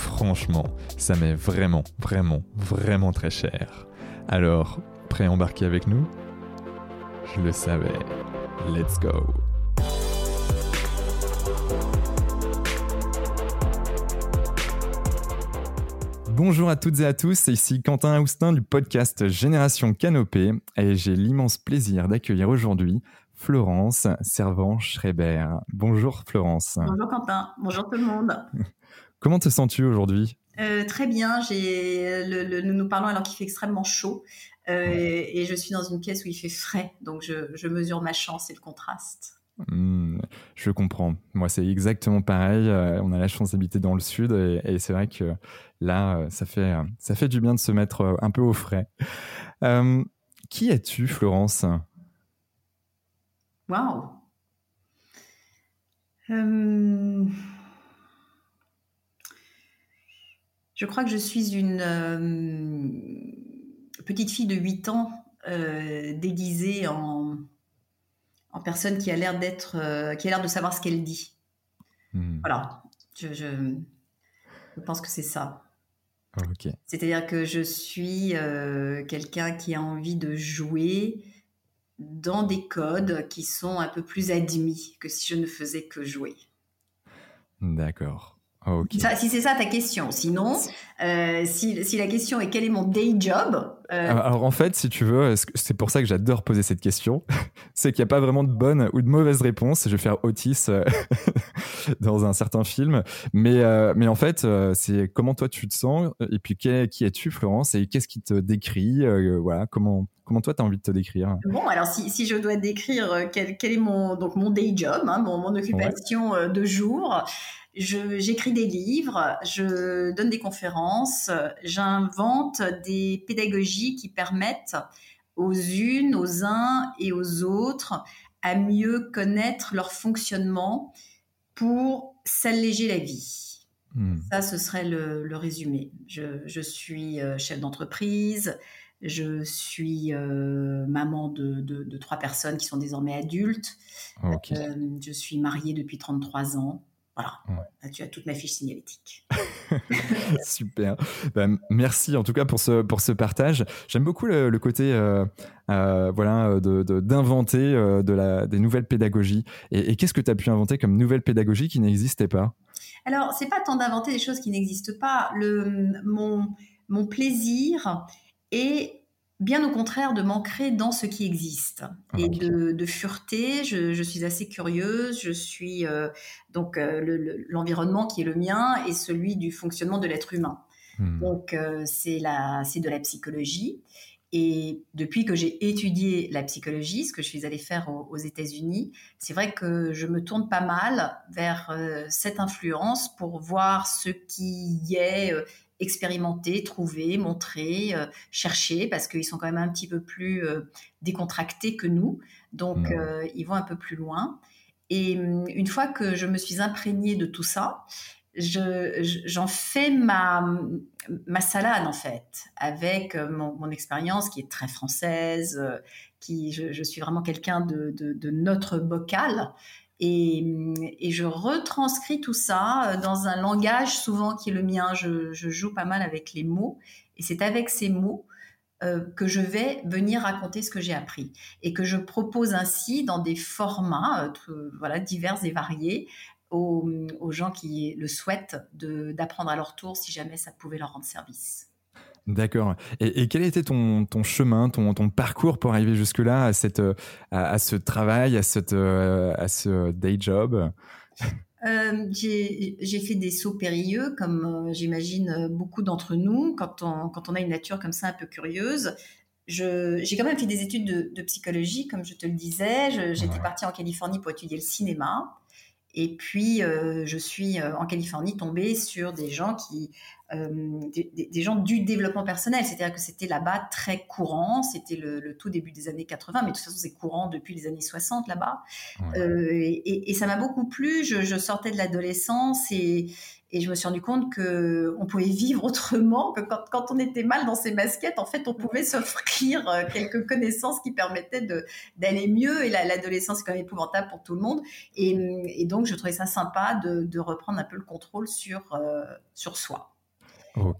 franchement, ça m'est vraiment, vraiment, vraiment très cher. Alors, prêt à embarquer avec nous? Je le savais. Let's go Bonjour à toutes et à tous, c'est ici Quentin Aoustin du podcast Génération Canopée et j'ai l'immense plaisir d'accueillir aujourd'hui Florence Servan-Schreiber. Bonjour Florence. Bonjour Quentin, bonjour tout le monde. Comment te sens-tu aujourd'hui? Euh, Très bien, j'ai nous nous parlons alors qu'il fait extrêmement chaud euh, et je suis dans une pièce où il fait frais, donc je, mesure ma chance et le contraste. Hmm, je comprends. Moi, c'est exactement pareil. Euh, on a la chance d'habiter dans le sud et, c'est vrai que là, ça fait, ça fait du bien de se mettre un peu au frais. qui es-tu, Florence? Waouh je crois que je suis une euh, petite fille de 8 ans euh, déguisée en, en, personne qui a l'air d'être, euh, qui a l'air de savoir ce qu'elle dit. Hmm. Voilà, je, je, pense que c'est ça. C'est-à-dire que je suis quelqu'un qui a envie de jouer dans des codes qui sont un peu plus admis que si je ne faisais que jouer. D'accord. Si c'est ça ta question. Sinon, euh, si, si, la question est quel est mon day job euh, alors, en fait, si tu veux, c'est pour ça que j'adore poser cette question. c'est qu'il n'y a pas vraiment de bonne ou de mauvaise réponse. Je vais faire Otis euh, dans un certain film. Mais, mais en fait, c'est comment toi tu te sens et puis qui, es-tu, Florence, et qu'est-ce qui te décrit Voilà, comment, comment toi tu as envie de te décrire? Bon, alors si, si je dois décrire quel, quel, est mon, donc mon day job, hein, mon, mon, occupation de jour, j'écris des livres, je donne des conférences, j'invente des pédagogies qui permettent aux unes, aux uns et aux autres à mieux connaître leur fonctionnement pour s'alléger la vie. Hmm. Ça, ce serait le, résumé. Je, suis euh, chef d'entreprise, je suis euh, maman de, trois personnes qui sont désormais adultes, euh, je suis mariée depuis 33 ans. Voilà, tu as toute ma fiche signalétique. Super. Ben, merci en tout cas pour ce, pour ce partage. J'aime beaucoup le, côté euh, euh, voilà, d'inventer de, de la, des nouvelles pédagogies. Et, qu'est-ce que tu as pu inventer comme nouvelle pédagogie qui n'existait pas? Alors, c'est pas tant d'inventer des choses qui n'existent pas. Le, mon, mon plaisir est bien au contraire de m'ancrer dans ce qui existe ah, et de, fureté. Je, suis assez curieuse. Je suis euh, donc euh, l'environnement qui est le mien et celui du fonctionnement de l'être humain. Hmm. Donc euh, c'est de la psychologie. Et depuis que j'ai étudié la psychologie, ce que je suis allée faire aux, États-Unis, c'est vrai que je me tourne pas mal vers cette influence pour voir ce qui est expérimenter, trouver, montrer, euh, chercher, parce qu'ils sont quand même un petit peu plus euh, décontractés que nous. Donc, mmh. euh, ils vont un peu plus loin. Et hum, une fois que je me suis imprégnée de tout ça, j'en fais ma, ma salade en fait, avec mon, expérience qui est très française, qui je, suis vraiment quelqu'un de, de, de, notre bocal et, je retranscris tout ça euh, dans un langage souvent qui est le mien. Je, joue pas mal avec les mots. Et c'est avec ces mots euh, que je vais venir raconter ce que j'ai appris. Et que je propose ainsi dans des formats euh, voilà, divers et variés aux, aux gens qui le souhaitent d'apprendre à leur tour si jamais ça pouvait leur rendre service. D'accord. Et, quel était ton, ton chemin, ton, ton, parcours pour arriver jusque-là, à, cette, à, ce travail, à, cette, à ce day job? Euh, J'ai fait des sauts périlleux, comme euh, j'imagine euh, beaucoup d'entre nous, quand on, quand on a une nature comme ça un peu curieuse. J'ai quand même fait des études de, psychologie, comme je te le disais. J'étais partie en Californie pour étudier le cinéma. Et puis, je suis en Californie tombée sur des gens qui des, gens du développement personnel. C'est-à-dire que c'était là-bas très courant. C'était le, tout début des années 80, mais de toute façon, c'est courant depuis les années 60 là-bas. Et, ça m'a beaucoup plu. Je, je sortais de l'adolescence et, et je me suis rendu compte que on pouvait vivre autrement, que quand, quand, on était mal dans ses baskets, en fait, on pouvait s'offrir euh, quelques connaissances qui permettaient d'aller mieux. Et l'adolescence est quand même épouvantable pour tout le monde. Et, et donc, je trouvais ça sympa de, de, reprendre un peu le contrôle sur, euh, sur soi.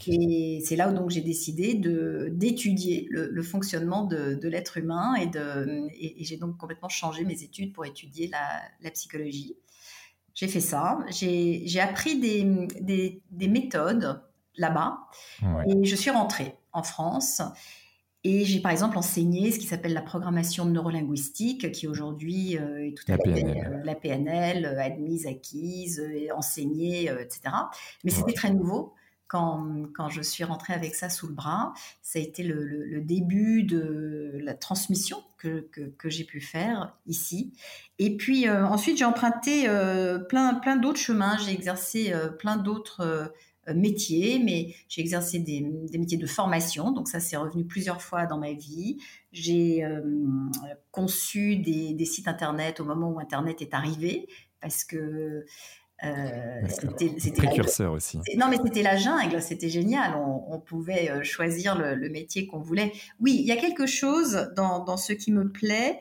Et c'est là où donc j'ai décidé de d'étudier le, le, fonctionnement de, de l'être humain et, de, et, et j'ai donc complètement changé mes études pour étudier la, la psychologie. J'ai fait ça. J'ai appris des, des, méthodes là-bas. Et je suis rentrée en France. Et j'ai par exemple enseigné ce qui s'appelle la programmation neurolinguistique, qui aujourd'hui euh, est tout à fait euh, la PNL, euh, admise, acquise, enseignée, etc. Mais c'était très nouveau quand, je suis rentrée avec ça sous le bras. Ça a été le, début de la transmission que, j'ai pu faire ici. Et puis euh, ensuite, j'ai emprunté euh, plein, plein d'autres chemins. J'ai exercé euh, plein d'autres métiers, mais j'ai exercé des, métiers de formation. Donc ça, c'est revenu plusieurs fois dans ma vie. J'ai conçu des, des, sites Internet au moment où Internet est arrivé parce que euh, c'était précurseur aussi. Non, mais c'était la jungle, c'était génial. On, pouvait euh, choisir le, métier qu'on voulait. Oui, il y a quelque chose dans, ce qui me plaît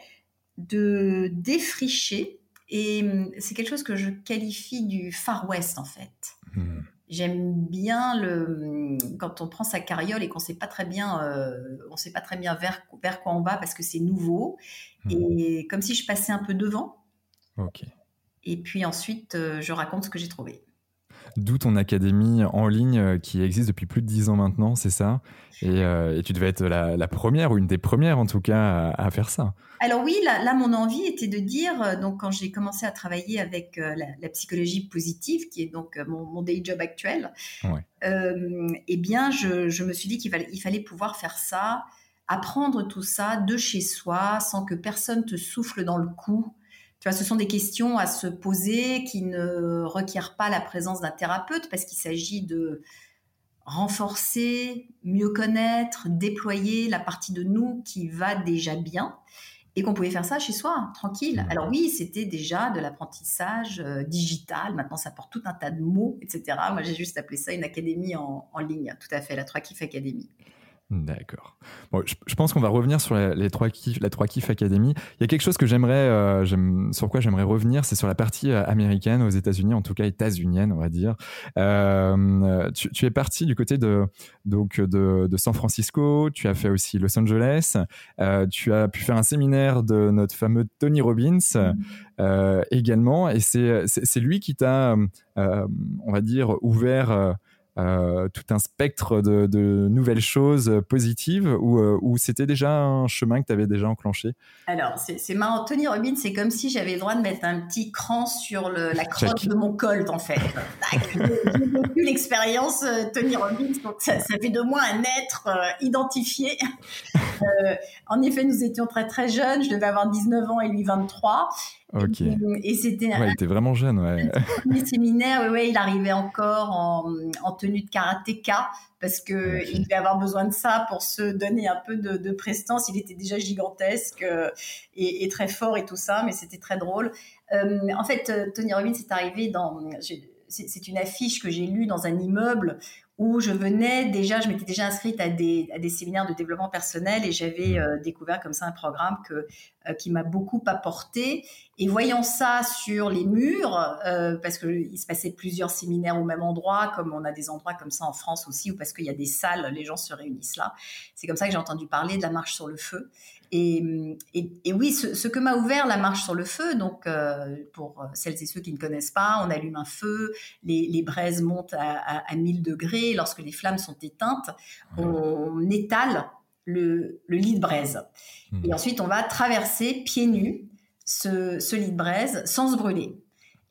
de défricher, et hum, c'est quelque chose que je qualifie du Far West en fait. Hmm. J'aime bien le hum, quand on prend sa carriole et qu'on sait pas très bien, euh, on sait pas très bien vers vers quoi on va parce que c'est nouveau, hmm. et comme si je passais un peu devant. Ok. Et puis ensuite, euh, je raconte ce que j'ai trouvé. D'où ton académie en ligne euh, qui existe depuis plus de dix ans maintenant, c'est ça? Euh, et, tu devais être la, première ou une des premières en tout cas à, faire ça. Alors oui, là, mon envie était de dire, donc quand j'ai commencé à travailler avec la, psychologie positive, qui est donc mon, day job actuel, eh bien je, je, me suis dit qu'il fallait, il fallait pouvoir faire ça, apprendre tout ça de chez soi, sans que personne te souffle dans le cou tu vois, ce sont des questions à se poser qui ne requièrent pas la présence d'un thérapeute parce qu'il s'agit de renforcer, mieux connaître, déployer la partie de nous qui va déjà bien et qu'on pouvait faire ça chez soi, tranquille. Mmh. Alors oui, c'était déjà de l'apprentissage euh, digital, maintenant ça porte tout un tas de mots, etc. Moi j'ai juste appelé ça une académie en, en ligne, tout à fait, la 3 Kif Academy. D'accord. Bon, je, pense qu'on va revenir sur la, les trois kiff, la 3 Kiff Academy. Il y a quelque chose que j'aimerais, euh, sur quoi j'aimerais revenir, c'est sur la partie euh, américaine aux États-Unis, en tout cas états-unienne, on va dire. Euh, tu, tu, es parti du côté de donc de, de, San Francisco. Tu as fait aussi Los Angeles. Euh, tu as pu faire un séminaire de notre fameux Tony Robbins mm-hmm. également, et c'est c'est lui qui t'a, on va dire, ouvert euh, tout un spectre de, nouvelles choses positives ou, euh, ou c'était déjà un chemin que tu avais déjà enclenché? Alors, c'est marrant. Tony Robbins, c'est comme si j'avais le droit de mettre un petit cran sur le, la crotte de mon colt, en fait. J'ai vécu l'expérience euh, Tony Robbins, donc ça, fait de moi un être identifié. en effet, nous étions très très jeunes. Je devais avoir 19 ans et lui 23. Ok. Et c'était. Ouais, il était vraiment jeune, ouais. Premier séminaire, ouais, il arrivait encore en, en tenue de karatéka parce que il devait avoir besoin de ça pour se donner un peu de, de prestance. Il était déjà gigantesque euh, et, et, très fort et tout ça, mais c'était très drôle. Euh, en fait, euh, Tony Robbins est arrivé dans. C'est une affiche que j'ai lue dans un immeuble où je venais déjà, je m'étais déjà inscrite à des, à des, séminaires de développement personnel et j'avais mmh. euh, découvert comme ça un programme que, euh, qui m'a beaucoup apporté. Et voyant ça sur les murs, euh, parce qu'il se passait plusieurs séminaires au même endroit, comme on a des endroits comme ça en France aussi, ou parce qu'il y a des salles, les gens se réunissent là. C'est comme ça que j'ai entendu parler de la marche sur le feu. Et, et, oui, ce, que m'a ouvert la marche sur le feu, donc euh, pour celles et ceux qui ne connaissent pas, on allume un feu, les, les braises montent à, à, 1000 degrés, lorsque les flammes sont éteintes, on étale le, le lit de braise. Mmh. Et ensuite, on va traverser pieds nus ce, ce lit de braise sans se brûler.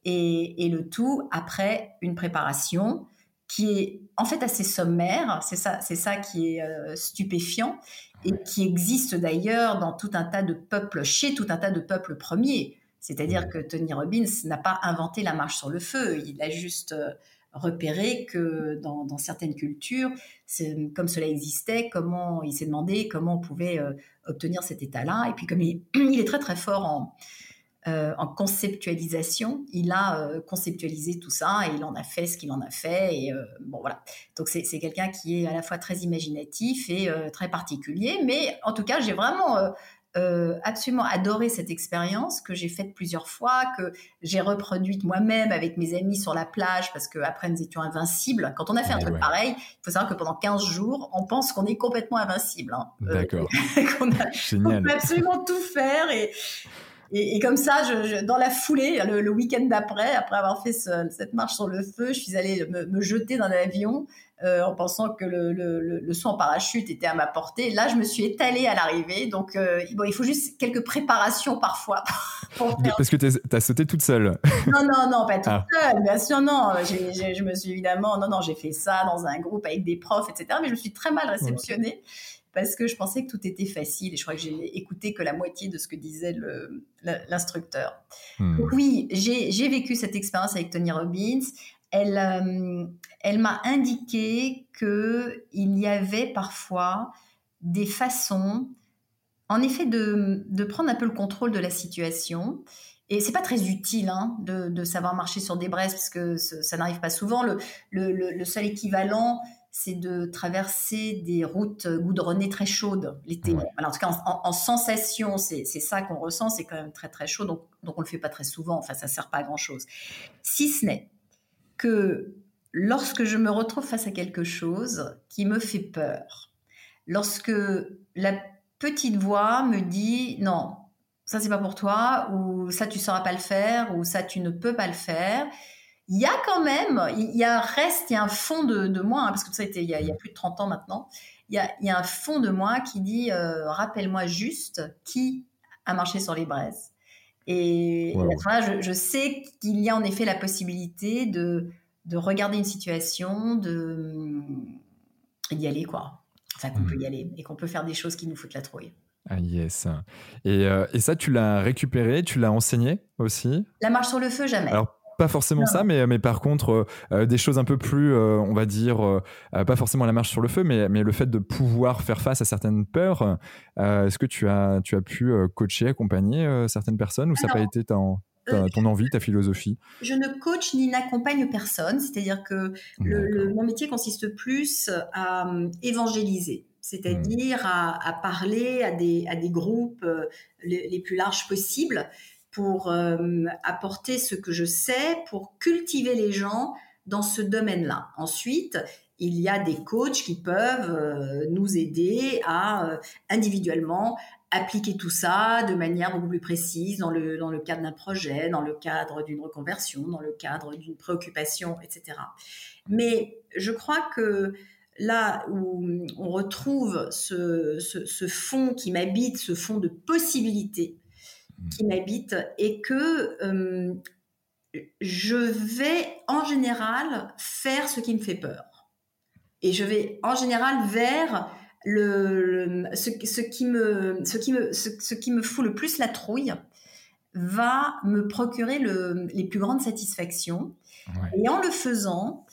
Et, et, le tout après une préparation qui est en fait assez sommaire, c'est ça, c'est ça qui est euh, stupéfiant et qui existe d'ailleurs dans tout un tas de peuples, chez tout un tas de peuples premiers. C'est-à-dire que Tony Robbins n'a pas inventé la marche sur le feu, il a juste euh, repéré que dans, certaines cultures, comme cela existait, comment il s'est demandé comment on pouvait obtenir cet état-là. Et puis comme il, est très très fort en, en conceptualisation, il a conceptualisé tout ça et il en a fait ce qu'il en a fait. Et bon voilà. Donc c'est quelqu'un qui est à la fois très imaginatif et très particulier. Mais en tout cas, j'ai vraiment euh, absolument adoré cette expérience que j'ai faite plusieurs fois, que j'ai reproduite moi-même avec mes amis sur la plage parce qu'après nous étions invincibles. Quand on a fait un truc pareil, il faut savoir que pendant 15 jours, on pense qu'on est complètement invincible. Hein. Euh, D'accord. qu'on peut absolument tout faire et, et, comme ça, je, dans la foulée, le, week-end d'après, après avoir fait cette marche sur le feu, je suis allée me, me jeter dans l'avion euh, en pensant que le, le, le, saut en parachute était à ma portée. Là, je me suis étalée à l'arrivée. Donc, euh, bon, il faut juste quelques préparations parfois. Parce que tu as sauté toute seule. non, non, non, pas toute ah. seule. Bien sûr, non. je me suis évidemment, non, non, j'ai fait ça dans un groupe avec des profs, etc. Mais je me suis très mal réceptionnée. Parce que je pensais que tout était facile et je crois que j'ai écouté que la moitié de ce que disait l'instructeur. Hmm. Oui, j'ai vécu cette expérience avec Tony Robbins elle, euh, elle m'a indiqué qu'il y avait parfois des façons, en effet, de, de, prendre un peu le contrôle de la situation. Et c'est pas très utile hein, de, de, savoir marcher sur des braises parce que ça n'arrive pas souvent. Le, le, le seul équivalent, c'est de traverser des routes goudronnées très chaudes l'été. en tout cas, en, sensation, c'est ça qu'on ressent, c'est quand même très très chaud, donc, donc on le fait pas très souvent. Enfin, ça sert pas à grand chose. Si ce n'est que lorsque je me retrouve face à quelque chose qui me fait peur, lorsque la petite voix me dit non, ça c'est pas pour toi, ou ça tu sauras pas le faire, ou ça tu ne peux pas le faire, il y a quand même, il y a un reste, il y a un fond de, moi, hein, parce que ça a été il y a, plus de 30 ans maintenant, il y a, un fond de moi qui dit euh, rappelle-moi juste qui a marché sur les braises. Et, je, sais qu'il y a en effet la possibilité de, de regarder une situation, de d'y aller, quoi. Enfin, qu'on peut y aller et qu'on peut faire des choses qui nous foutent la trouille. Ah yes. Et, euh, et ça, tu l'as récupéré, tu l'as enseigné aussi? La marche sur le feu, jamais pas forcément ça, mais, mais par contre, euh, euh, des choses un peu plus, euh, on va dire, pas forcément la marche sur le feu, mais, mais le fait de pouvoir faire face à certaines peurs. Est-ce que tu as, tu as pu coacher, accompagner certaines personnes ou ça n'a pas été ton, ton envie, ta philosophie? Je ne coach ni n'accompagne personne, c'est-à-dire que le, mon métier consiste plus à évangéliser c'est-à-dire à, à, parler à des, à des groupes les, les, plus larges possibles pour euh, apporter ce que je sais, pour cultiver les gens dans ce domaine-là. Ensuite, il y a des coachs qui peuvent euh, nous aider à euh, individuellement appliquer tout ça de manière beaucoup plus précise dans le, dans le cadre d'un projet, dans le cadre d'une reconversion, dans le cadre d'une préoccupation, etc. Mais je crois que là où on retrouve ce, fond qui m'habite, ce fond de possibilités, qui m'habite et que euh, je vais en général faire ce qui me fait peur. Et je vais en général vers le, ce, qui me, ce, qui me, ce, qui me fout le plus la trouille va me procurer le, les plus grandes satisfactions. Et en le faisant,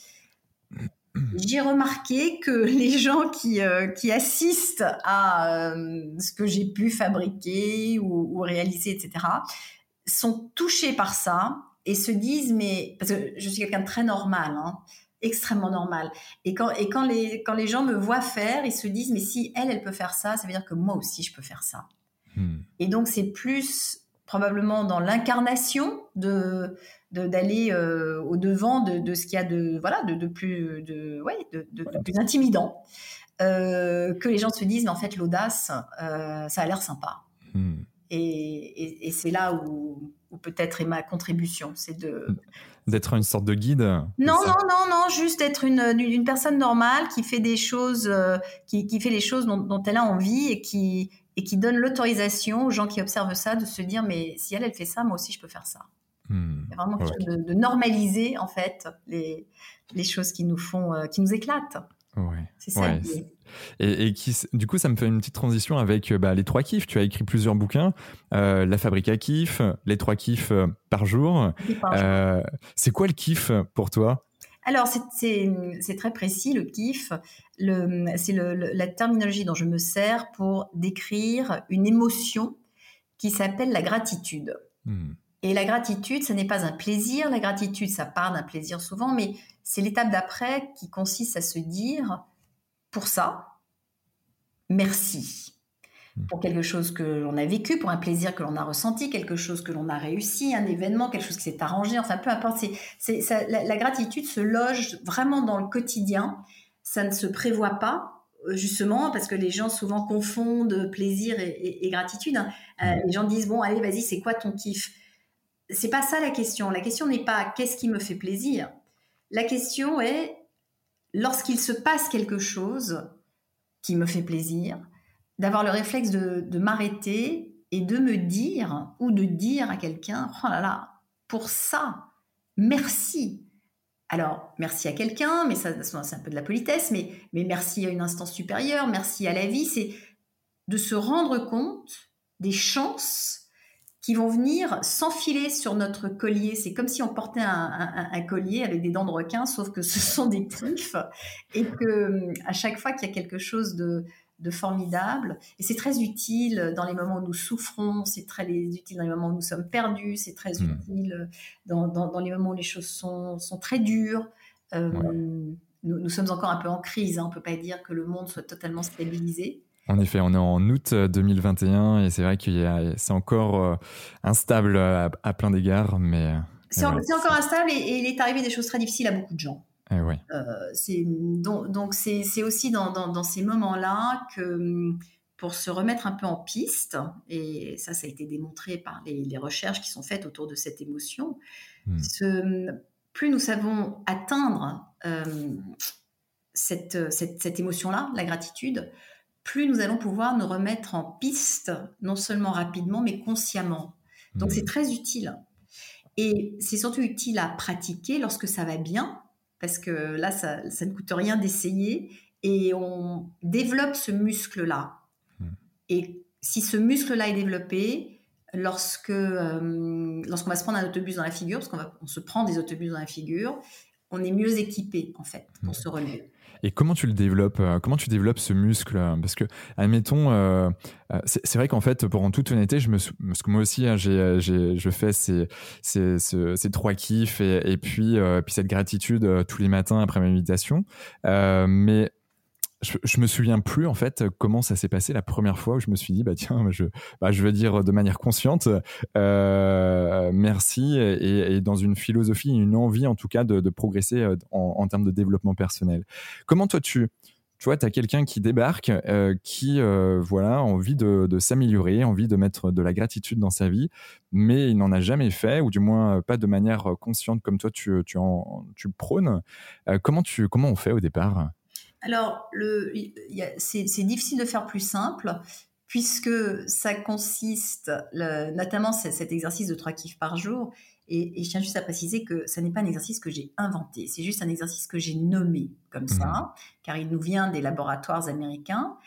j'ai remarqué que les gens qui, euh, qui assistent à euh, ce que j'ai pu fabriquer ou, réaliser, etc., sont touchés par ça et se disent, mais parce que je suis quelqu'un de très normal, hein, extrêmement normal. Et quand, et quand, les, quand les gens me voient faire, ils se disent, mais si elle, elle peut faire ça, ça veut dire que moi aussi, je peux faire ça. Hmm. Et donc, c'est plus probablement dans l'incarnation de d'aller euh, au devant de, ce qu'il y a de voilà de, plus de ouais de, plus intimidant. Euh, que les gens se disent mais en fait l'audace euh, ça a l'air sympa. Hmm. et, et, c'est là où, peut-être est ma contribution c'est de d'être une sorte de guide. Non non non non juste être une, une, personne normale qui fait des choses qui, qui, fait les choses dont, dont, elle a envie et qui et qui donne l'autorisation aux gens qui observent ça de se dire mais si elle elle fait ça moi aussi je peux faire ça a vraiment quelque chose de, normaliser en fait les, les choses qui nous font euh, qui nous éclatent ouais. c'est ça et, et, qui, du coup, ça me fait une petite transition avec euh, bah, les trois kiffs. Tu as écrit plusieurs bouquins, euh, La fabrique à kiff, les trois kiffs par jour. c'est quoi le kiff pour toi? Alors, c'est très précis, le kiff. C'est la terminologie dont je me sers pour décrire une émotion qui s'appelle la gratitude. Hmm. Et la gratitude, ce n'est pas un plaisir. La gratitude, ça part d'un plaisir souvent, mais c'est l'étape d'après qui consiste à se dire, pour ça, merci. Hmm. Pour quelque chose que l'on a vécu, pour un plaisir que l'on a ressenti, quelque chose que l'on a réussi, un événement, quelque chose qui s'est arrangé, enfin peu importe. C'est, la, gratitude se loge vraiment dans le quotidien. Ça ne se prévoit pas, euh, justement, parce que les gens souvent confondent plaisir et, gratitude. Hein. Euh, hmm. les gens disent, bon, allez, vas-y, c'est quoi ton kiff? C'est pas ça la question. La question n'est pas qu'est-ce qui me fait plaisir. La question est lorsqu'il se passe quelque chose qui me fait plaisir, d'avoir le réflexe de, m'arrêter et de me dire ou de dire à quelqu'un oh là là, pour ça, merci. Alors, merci à quelqu'un, mais ça, c'est un peu de la politesse, mais, mais merci à une instance supérieure, merci à la vie, c'est de se rendre compte des chances qui vont venir s'enfiler sur notre collier. C'est comme si on portait un, collier avec des dents de requin, sauf que ce sont des griffes et que à chaque fois qu'il y a quelque chose de, formidable, et c'est très utile dans les moments où nous souffrons, c'est très utile dans les moments où nous sommes perdus, c'est très hmm. utile dans, les moments où les choses sont, très dures. Euh, nous, sommes encore un peu en crise, hein. on ne peut pas dire que le monde soit totalement stabilisé. En effet, on est en août 2021 et c'est vrai que c'est encore euh, instable à, plein d'égards, mais euh, c'est encore instable et, il est arrivé des choses très difficiles à beaucoup de gens. Eh ouais. euh, donc c'est aussi dans, dans, ces moments-là que pour se remettre un peu en piste, et ça, ça a été démontré par les, recherches qui sont faites autour de cette émotion, hmm. plus nous savons atteindre cette, cette, cette émotion-là, la gratitude, plus nous allons pouvoir nous remettre en piste, non seulement rapidement, mais consciemment. Donc c'est mmh. très utile. Et c'est surtout utile à pratiquer lorsque ça va bien, parce que là, ça, ne coûte rien d'essayer, et on développe ce muscle-là. Mmh. Et si ce muscle-là est développé, lorsque euh, lorsqu'on va se prendre un autobus dans la figure, parce qu'on on se prend des autobus dans la figure, on est mieux équipé en fait pour mmh. se relever. Et comment tu le développes euh, Comment tu développes ce muscle Parce que, admettons, euh, euh, c'est vrai qu'en fait, pour en toute honnêteté, je me, parce que moi aussi, hein, j'ai, je fais ces, ces, ces, trois kiffs et, et puis, puis cette gratitude tous les matins après ma méditation. mais je, me souviens plus en fait comment ça s'est passé la première fois où je me suis dit bah tiens je bah, je veux dire de manière consciente euh, merci et, dans une philosophie une envie en tout cas de, progresser euh, en, termes de développement personnel comment toi tu tu vois, tu as quelqu'un qui débarque, euh, qui voilà, a envie de, s'améliorer, envie de mettre de la gratitude dans sa vie, mais il n'en a jamais fait, ou du moins pas de manière consciente comme toi tu, en, tu prônes. Comment, tu, comment on fait au départ? Alors, c'est difficile de faire plus simple puisque ça consiste, notamment cet exercice de trois kiffs par jour, et, je tiens juste à préciser que ce n'est pas un exercice que j'ai inventé, c'est juste un exercice que j'ai nommé comme ça, mmh. car il nous vient des laboratoires américains,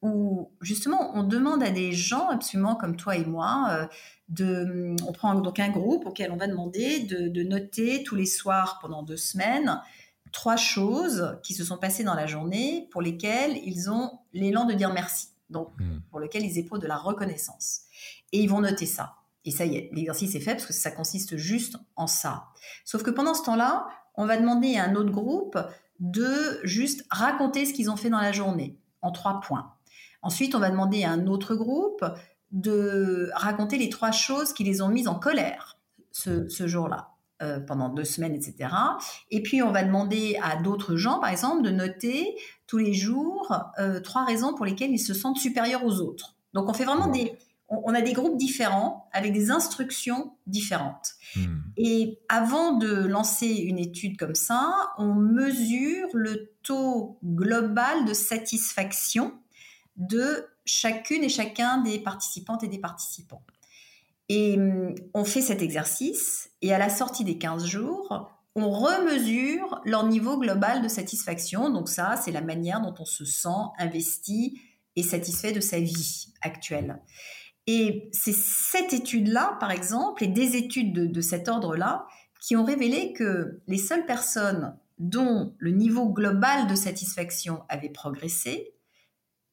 où justement on demande à des gens absolument comme toi et moi, euh, de, on prend donc un groupe auquel on va demander de noter tous les soirs pendant deux semaines trois choses qui se sont passées dans la journée pour lesquelles ils ont l'élan de dire merci, donc hmm. pour lesquelles ils éprouvent de la reconnaissance. Et ils vont noter ça. Et ça y est, l'exercice est fait parce que ça consiste juste en ça. Sauf que pendant ce temps-là, on va demander à un autre groupe de juste raconter ce qu'ils ont fait dans la journée en trois points. Ensuite, on va demander à un autre groupe de raconter les trois choses qui les ont mises en colère ce, ce jour-là. Euh, pendant deux semaines, etc. Et puis, on va demander à d'autres gens, par exemple, de noter tous les jours euh, trois raisons pour lesquelles ils se sentent supérieurs aux autres. Donc, on fait vraiment des... On, a des groupes différents avec des instructions différentes. Hmm. Et avant de lancer une étude comme ça, on mesure le taux global de satisfaction de chacune et chacun des participantes et des participants. Et hum, on fait cet exercice et à la sortie des 15 jours, on remesure leur niveau global de satisfaction. Donc ça, c'est la manière dont on se sent investi et satisfait de sa vie actuelle. Et c'est cette étude-là, par exemple, et des études de, cet ordre-là, qui ont révélé que les seules personnes dont le niveau global de satisfaction avait progressé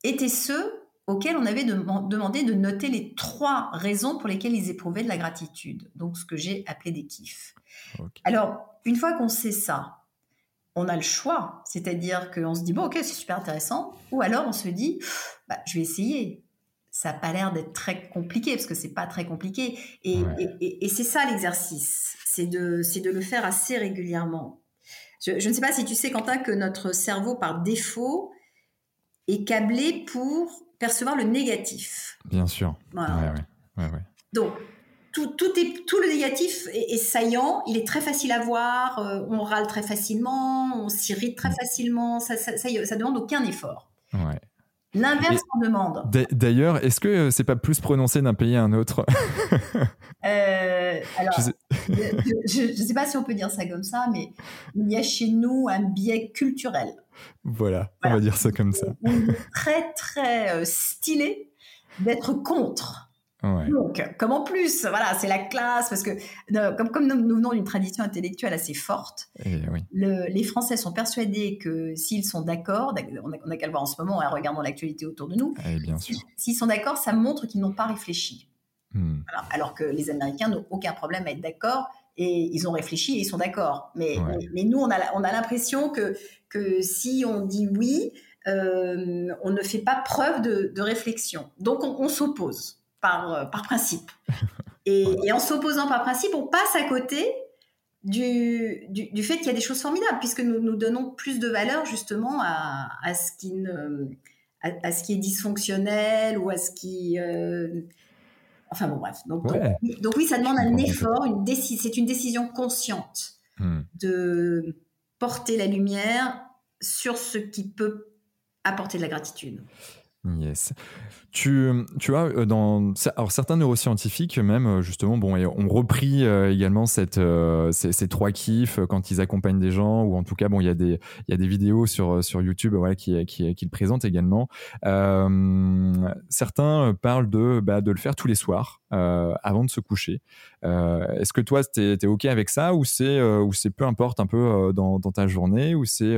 étaient ceux auxquels on avait demandé de noter les trois raisons pour lesquelles ils éprouvaient de la gratitude, donc ce que j'ai appelé des kiffs. Alors, une fois qu'on sait ça, on a le choix, c'est-à-dire qu'on se dit, bon, ok, c'est super intéressant, ou alors on se dit, bah, je vais essayer. Ça n'a pas l'air d'être très compliqué, parce que c'est pas très compliqué. Et, et c'est ça l'exercice, c'est de, de le faire assez régulièrement. Je, ne sais pas si tu sais, Quentin, que notre cerveau, par défaut, est câblé pour percevoir le négatif. Bien sûr. Donc, tout, tout, est, tout le négatif est, saillant, il est très facile à voir, euh, on râle très facilement, on s'irrite très mm. facilement, ça, ça, ça, demande aucun effort. Ouais. L'inverse en demande. D'ailleurs, est-ce que euh, c'est pas plus prononcé d'un pays à un autre? Euh, Alors, je ne sais pas si on peut dire ça comme ça, mais il y a chez nous un biais culturel. Voilà, on va dire ça comme ça. très très euh, stylé d'être contre. Donc, comme en plus, voilà, c'est la classe, parce que comme, comme nous, venons d'une tradition intellectuelle assez forte, eh les Français sont persuadés que s'ils sont d'accord, on n'a qu'à le voir en ce moment, en hein, regardant l'actualité autour de nous, eh s'ils sont d'accord, ça montre qu'ils n'ont pas réfléchi. Hmm. alors que les Américains n'ont aucun problème à être d'accord et ils ont réfléchi et ils sont d'accord. Mais, mais, nous, on a, on a l'impression que, que si on dit oui, euh, on ne fait pas preuve de, réflexion. Donc, on s'oppose par, euh, par principe. Et, en s'opposant par principe, on passe à côté du, du, fait qu'il y a des choses formidables, puisque nous, nous donnons plus de valeur justement à, à ce, qui ne, à, ce qui est dysfonctionnel ou à ce qui... Euh, enfin bon, bref. Donc, donc, oui, ça demande un effort, une c'est une décision consciente hmm. de porter la lumière sur ce qui peut apporter de la gratitude. Yes. Tu, tu vois, euh, dans, alors certains neuroscientifiques même, euh, justement, bon, ont repris euh, également cette, ces, trois kiffs quand ils accompagnent des gens, ou en tout cas, bon, il y a des, il y a des vidéos sur, sur YouTube voilà, qui, qui, qui le présentent également. certains parlent de, bah, de le faire tous les soirs avant de se coucher. Est-ce que toi, tu es, OK avec ça, ou c'est c'est peu importe un peu dans, dans ta journée, ou c'est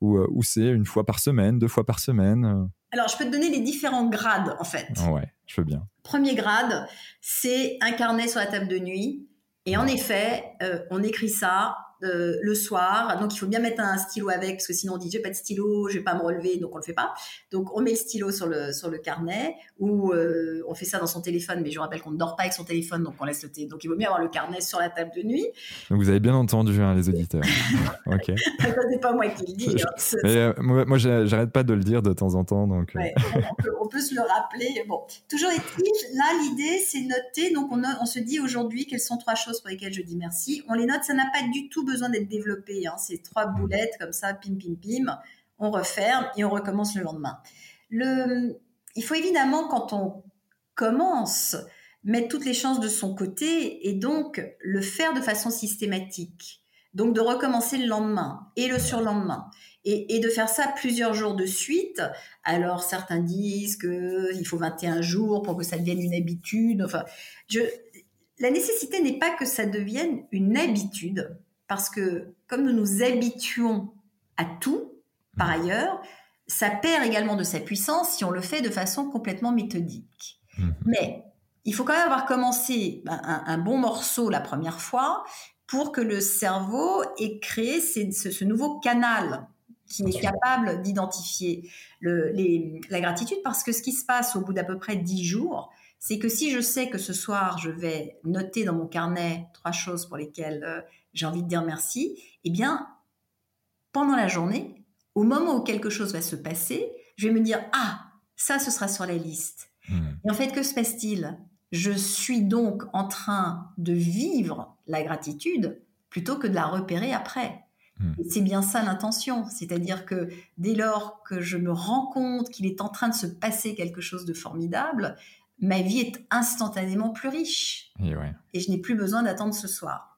ou, ou c'est une fois par semaine, deux fois par semaine alors, je peux te donner les différents grades, en fait. Ouais, je veux bien. Premier grade, c'est un carnet sur la table de nuit. Et en effet, euh, on écrit ça euh, le soir. Donc, il faut bien mettre un stylo avec, parce que sinon on dit j'ai pas de stylo, je vais pas me relever, donc on le fait pas. Donc, on met le stylo sur le sur le carnet ou euh, on fait ça dans son téléphone. Mais je rappelle qu'on ne dort pas avec son téléphone, donc on laisse le téléphone. Donc, il vaut mieux avoir le carnet sur la table de nuit. Donc, vous avez bien entendu hein, les auditeurs. ok. c'est pas moi qui le dis. Hein. Mais, euh, moi, j'arrête pas de le dire de temps en temps, donc. on, peut, se le rappeler. Bon, toujours est-il, là l'idée c'est noter. Donc, on, on se dit aujourd'hui quelles sont trois choses pour lesquelles je dis merci. On les note. Ça n'a pas du tout besoin d'être développé. Hein. C'est trois mmh. boulettes comme ça, pim, pim, pim. On referme et on recommence le lendemain. Le, il faut évidemment, quand on commence, mettre toutes les chances de son côté et donc le faire de façon systématique. Donc de recommencer le lendemain et le surlendemain. Et, et de faire ça plusieurs jours de suite. Alors certains disent qu'il faut 21 jours pour que ça devienne une habitude. Enfin, je, la nécessité n'est pas que ça devienne une habitude, parce que comme nous nous habituons à tout, par ailleurs, ça perd également de sa puissance si on le fait de façon complètement méthodique. Mhm. Mais il faut quand même avoir commencé ben, un, bon morceau la première fois pour que le cerveau ait créé ce, nouveau canal qui est capable d'identifier la gratitude parce que ce qui se passe au bout d'à peu près dix jours, c'est que si je sais que ce soir, je vais noter dans mon carnet trois choses pour lesquelles euh, j'ai envie de dire merci, eh bien, pendant la journée, au moment où quelque chose va se passer, je vais me dire, ah, ça, ce sera sur la liste. Hmm. Et en fait, que se passe-t-il? Je suis donc en train de vivre la gratitude plutôt que de la repérer après. Hmm. c'est bien ça l'intention, c'est-à-dire que dès lors que je me rends compte qu'il est en train de se passer quelque chose de formidable, ma vie est instantanément plus riche. Et, je n'ai plus besoin d'attendre ce soir.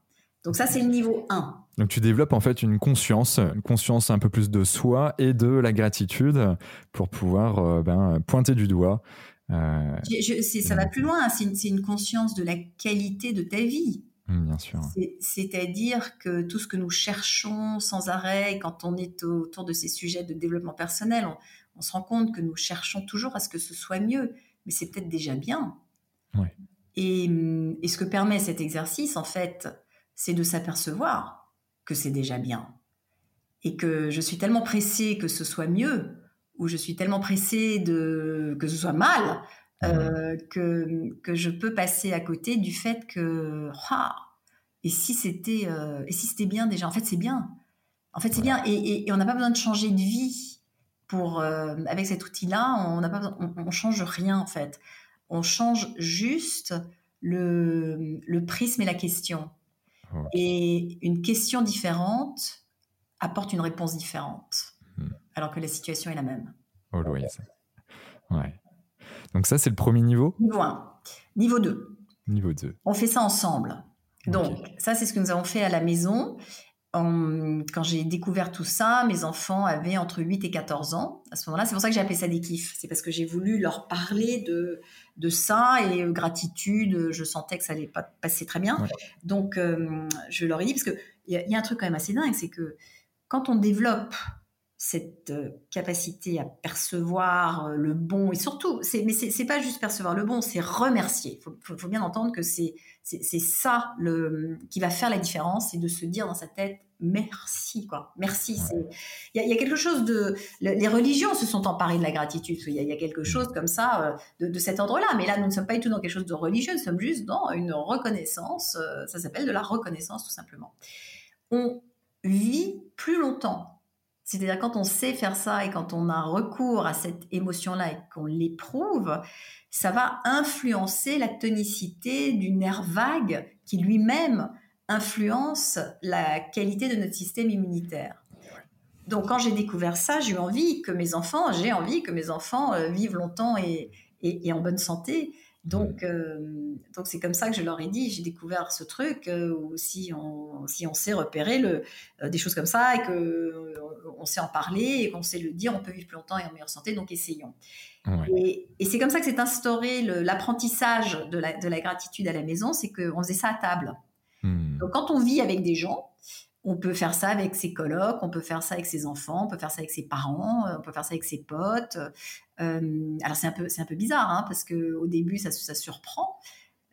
Donc ça, c'est le niveau 1. Donc tu développes en fait une conscience, une conscience un peu plus de soi et de la gratitude pour pouvoir euh, ben, pointer du doigt. Euh, ça va plus loin, c'est une, conscience de la qualité de ta vie. Mmh, bien sûr. C'est-à-dire que tout ce que nous cherchons sans arrêt, quand on est autour de ces sujets de développement personnel, on, se rend compte que nous cherchons toujours à ce que ce soit mieux, mais c'est peut-être déjà bien. Et, et, ce que permet cet exercice, en fait, c'est de s'apercevoir que c'est déjà bien. Et que je suis tellement pressée que ce soit mieux, ou je suis tellement pressée de, que ce soit mal, euh, que, que je peux passer à côté du fait que ah, et si c'était euh, et si c'était bien déjà? En fait c'est bien. En fait c'est bien. Et, et, on n'a pas besoin de changer de vie pour euh, avec cet outil là on n'a pas on, on, change rien en fait. On change juste le, le prisme et la question et une question différente apporte une réponse différente hmm. alors que la situation est la même always ouais donc ça, c'est le premier niveau? Niveau 1. Niveau 2. Niveau 2. On fait ça ensemble. Donc ça, c'est ce que nous avons fait à la maison. Quand j'ai découvert tout ça, mes enfants avaient entre 8 et 14 ans. À ce moment-là, c'est pour ça que j'ai appelé ça des kiffs. C'est parce que j'ai voulu leur parler de, de ça et euh, gratitude. Je sentais que ça allait pas passer très bien. Donc, euh, je leur ai dit, parce qu'il y, y, a un truc quand même assez dingue, c'est que quand on développe cette euh, capacité à percevoir euh, le bon et surtout, c'est, mais c'est, pas juste percevoir le bon, c'est remercier. Il faut, bien entendre que c'est, c'est, ça le, qui va faire la différence, c'est de se dire dans sa tête merci quoi, merci. Il y, a quelque chose de, les religions se sont emparées de la gratitude. Il y, a quelque mm. chose comme ça euh, de, cet ordre-là, mais là nous ne sommes pas du tout dans quelque chose de religieux, nous sommes juste dans une reconnaissance. Ça s'appelle de la reconnaissance tout simplement. On vit plus longtemps c'est-à-dire quand on sait faire ça et quand on a recours à cette émotion-là et qu'on l'éprouve, ça va influencer la tonicité du nerf vague qui lui-même influence la qualité de notre système immunitaire. Donc quand j'ai découvert ça, j'ai eu envie que mes enfants, j'ai envie que mes enfants euh, vivent longtemps et, et en bonne santé. Donc, euh, donc c'est comme ça que je leur ai dit. J'ai découvert ce truc euh, où si on, si on sait repérer le, euh, des choses comme ça et que on sait en parler et qu'on sait le dire, on peut vivre plus longtemps et en meilleure santé. Donc, essayons. Et, et c'est comme ça que s'est instauré l'apprentissage de la, de la, gratitude à la maison, c'est qu'on faisait ça à table. Hmm. Donc, quand on vit avec des gens, on peut faire ça avec ses colocs, on peut faire ça avec ses enfants, on peut faire ça avec ses parents, on peut faire ça avec ses potes. Euh, alors c'est un peu c'est un peu bizarre hein, parce que au début ça, ça surprend.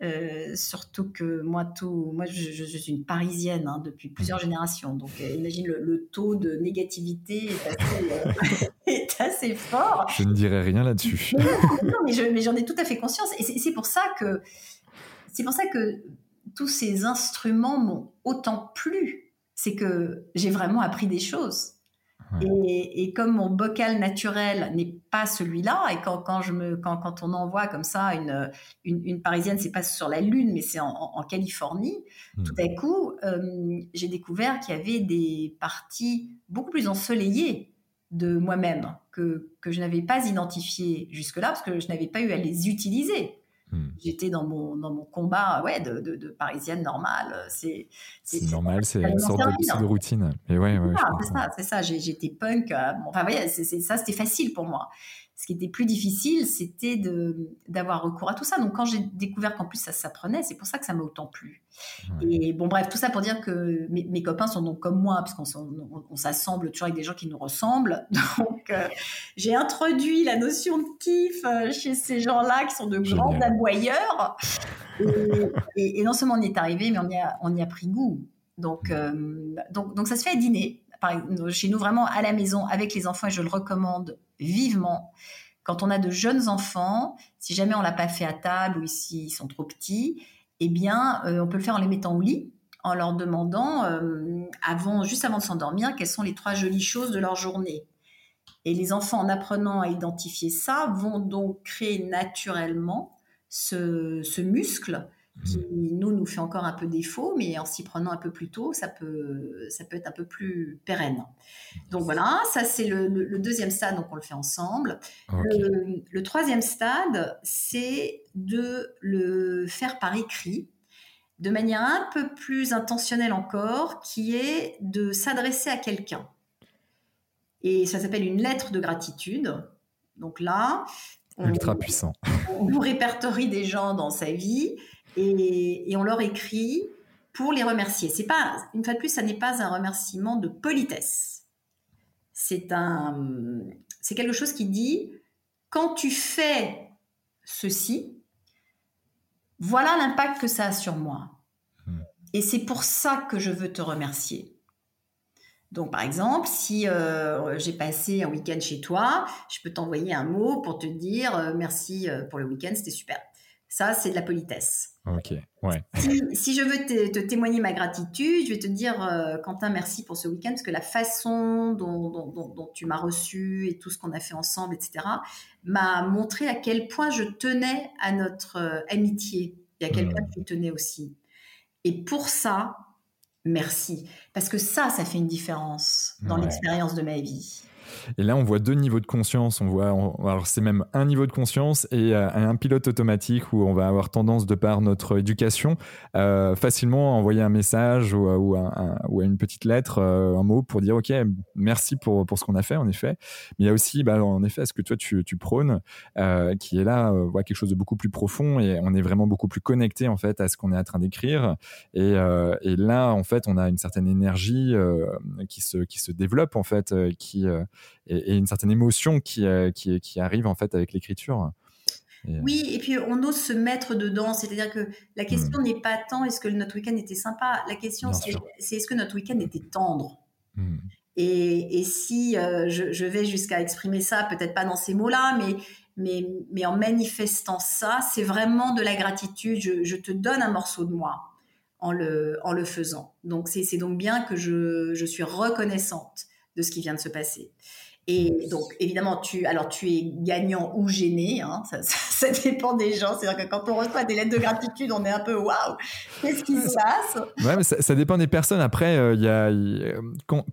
Euh, surtout que moi, tout, moi je, suis une parisienne hein, depuis plusieurs générations, donc euh, imagine le, taux de négativité est assez, fort. Je ne dirais rien là-dessus. non, mais j'en ai tout à fait conscience, et c'est pour ça que c'est pour ça que tous ces instruments m'ont autant plu, c'est que j'ai vraiment appris des choses. Et, comme mon bocal naturel n'est pas celui-là, et quand, quand, je me, quand, quand on envoie comme ça une, une, une parisienne, c'est pas sur la Lune, mais c'est en, Californie, hmm. tout à coup, euh, j'ai découvert qu'il y avait des parties beaucoup plus ensoleillées de moi-même que, que je n'avais pas identifiées jusque-là, parce que je n'avais pas eu à les utiliser. Hmm. J'étais dans mon, dans mon combat ouais, de, de, parisienne normale. C'est normal, c'est une sorte de, de, routine. Et ouais, ouais, c'est ça, c'est ça. J'étais punk. Euh, enfin, voyez, ça, c'était facile pour moi ce qui était plus difficile, c'était d'avoir recours à tout ça. Donc quand j'ai découvert qu'en plus ça s'apprenait, c'est pour ça que ça m'a autant plu. Et bon bref, tout ça pour dire que mes, copains sont donc comme moi, puisqu'on on, s'assemble toujours avec des gens qui nous ressemblent. Donc euh, j'ai introduit la notion de kiff euh, chez ces gens-là qui sont de grands aboyeurs. Et, non seulement on y est arrivé, mais on y a, on y a pris goût. Donc, euh, donc, donc ça se fait à dîner chez nous vraiment à la maison avec les enfants et je le recommande vivement. Quand on a de jeunes enfants, si jamais on l'a pas fait à table ou s'ils sont trop petits, eh bien, euh, on peut le faire en les mettant au lit, en leur demandant, euh, avant, juste avant de s'endormir, quelles sont les trois jolies choses de leur journée. Et les enfants, en apprenant à identifier ça, vont donc créer naturellement ce muscle qui mmh. nous nous fait encore un peu défaut, mais en s'y prenant un peu plus tôt, ça peut, ça peut être un peu plus pérenne. Donc voilà, ça c'est le, deuxième stade, donc on le fait ensemble. Le, troisième stade, c'est de le faire par écrit, de manière un peu plus intentionnelle encore, qui est de s'adresser à quelqu'un. Et ça s'appelle une lettre de gratitude. Donc là, ultra puissant. On répertorie des gens dans sa vie et, on leur écrit pour les remercier. C'est pas, une fois de plus, ça n'est pas un remerciement de politesse. C'est un, c'est quelque chose qui dit, quand tu fais ceci, voilà l'impact que ça a sur moi. Hmm. Et c'est pour ça que je veux te remercier. Donc, par exemple, si euh, j'ai passé un week-end chez toi, je peux t'envoyer un mot pour te dire euh, merci euh, pour le week-end, c'était super. Ça, c'est de la politesse. Ok, ouais. Si, je veux te, témoigner ma gratitude, je vais te dire, Quentin, merci pour ce week-end, parce que la façon dont, tu m'as reçu et tout ce qu'on a fait ensemble, etc., m'a montré à quel point je tenais à notre amitié et à quel hmm. point tu tenais aussi. Et pour ça, merci. Parce que ça, ça fait une différence dans l'expérience de ma vie. Et là, on voit deux niveaux de conscience. On voit, alors c'est même un niveau de conscience et euh, un pilote automatique où on va avoir tendance, de par notre éducation, euh, facilement à envoyer un message ou, ou une petite lettre, euh, un mot pour dire OK, merci pour, ce qu'on a fait, en effet. Mais il y a aussi, bah, en effet, ce que toi tu, prônes, qui est là, voit quelque chose de beaucoup plus profond et on est vraiment beaucoup plus connecté en fait à ce qu'on est en train d'écrire. Et, et, là, en fait, on a une certaine énergie qui se qui se développe en fait, qui et, une certaine émotion qui, euh, qui, qui, arrive en fait avec l'écriture. Euh, oui, et puis on ose se mettre dedans. C'est-à-dire que la question hmm. n'est pas tant est-ce que notre week-end était sympa. La question, c'est est-ce que notre week-end était tendre? Hmm. Et, et, si euh, je, je, vais jusqu'à exprimer ça, peut-être pas dans ces mots-là, mais, mais, mais en manifestant ça, c'est vraiment de la gratitude. Je, je, te donne un morceau de moi en le, en le faisant. Donc c'est donc bien que je, je suis reconnaissante de ce qui vient de se passer. Et donc, évidemment, tu, alors, tu es gagnant ou gêné, hein, ça, ça, dépend des gens. C'est-à-dire que quand on reçoit des lettres de gratitude, on est un peu waouh, qu'est-ce qui se passe? Ouais, mais ça, dépend des personnes. Après, euh, il y a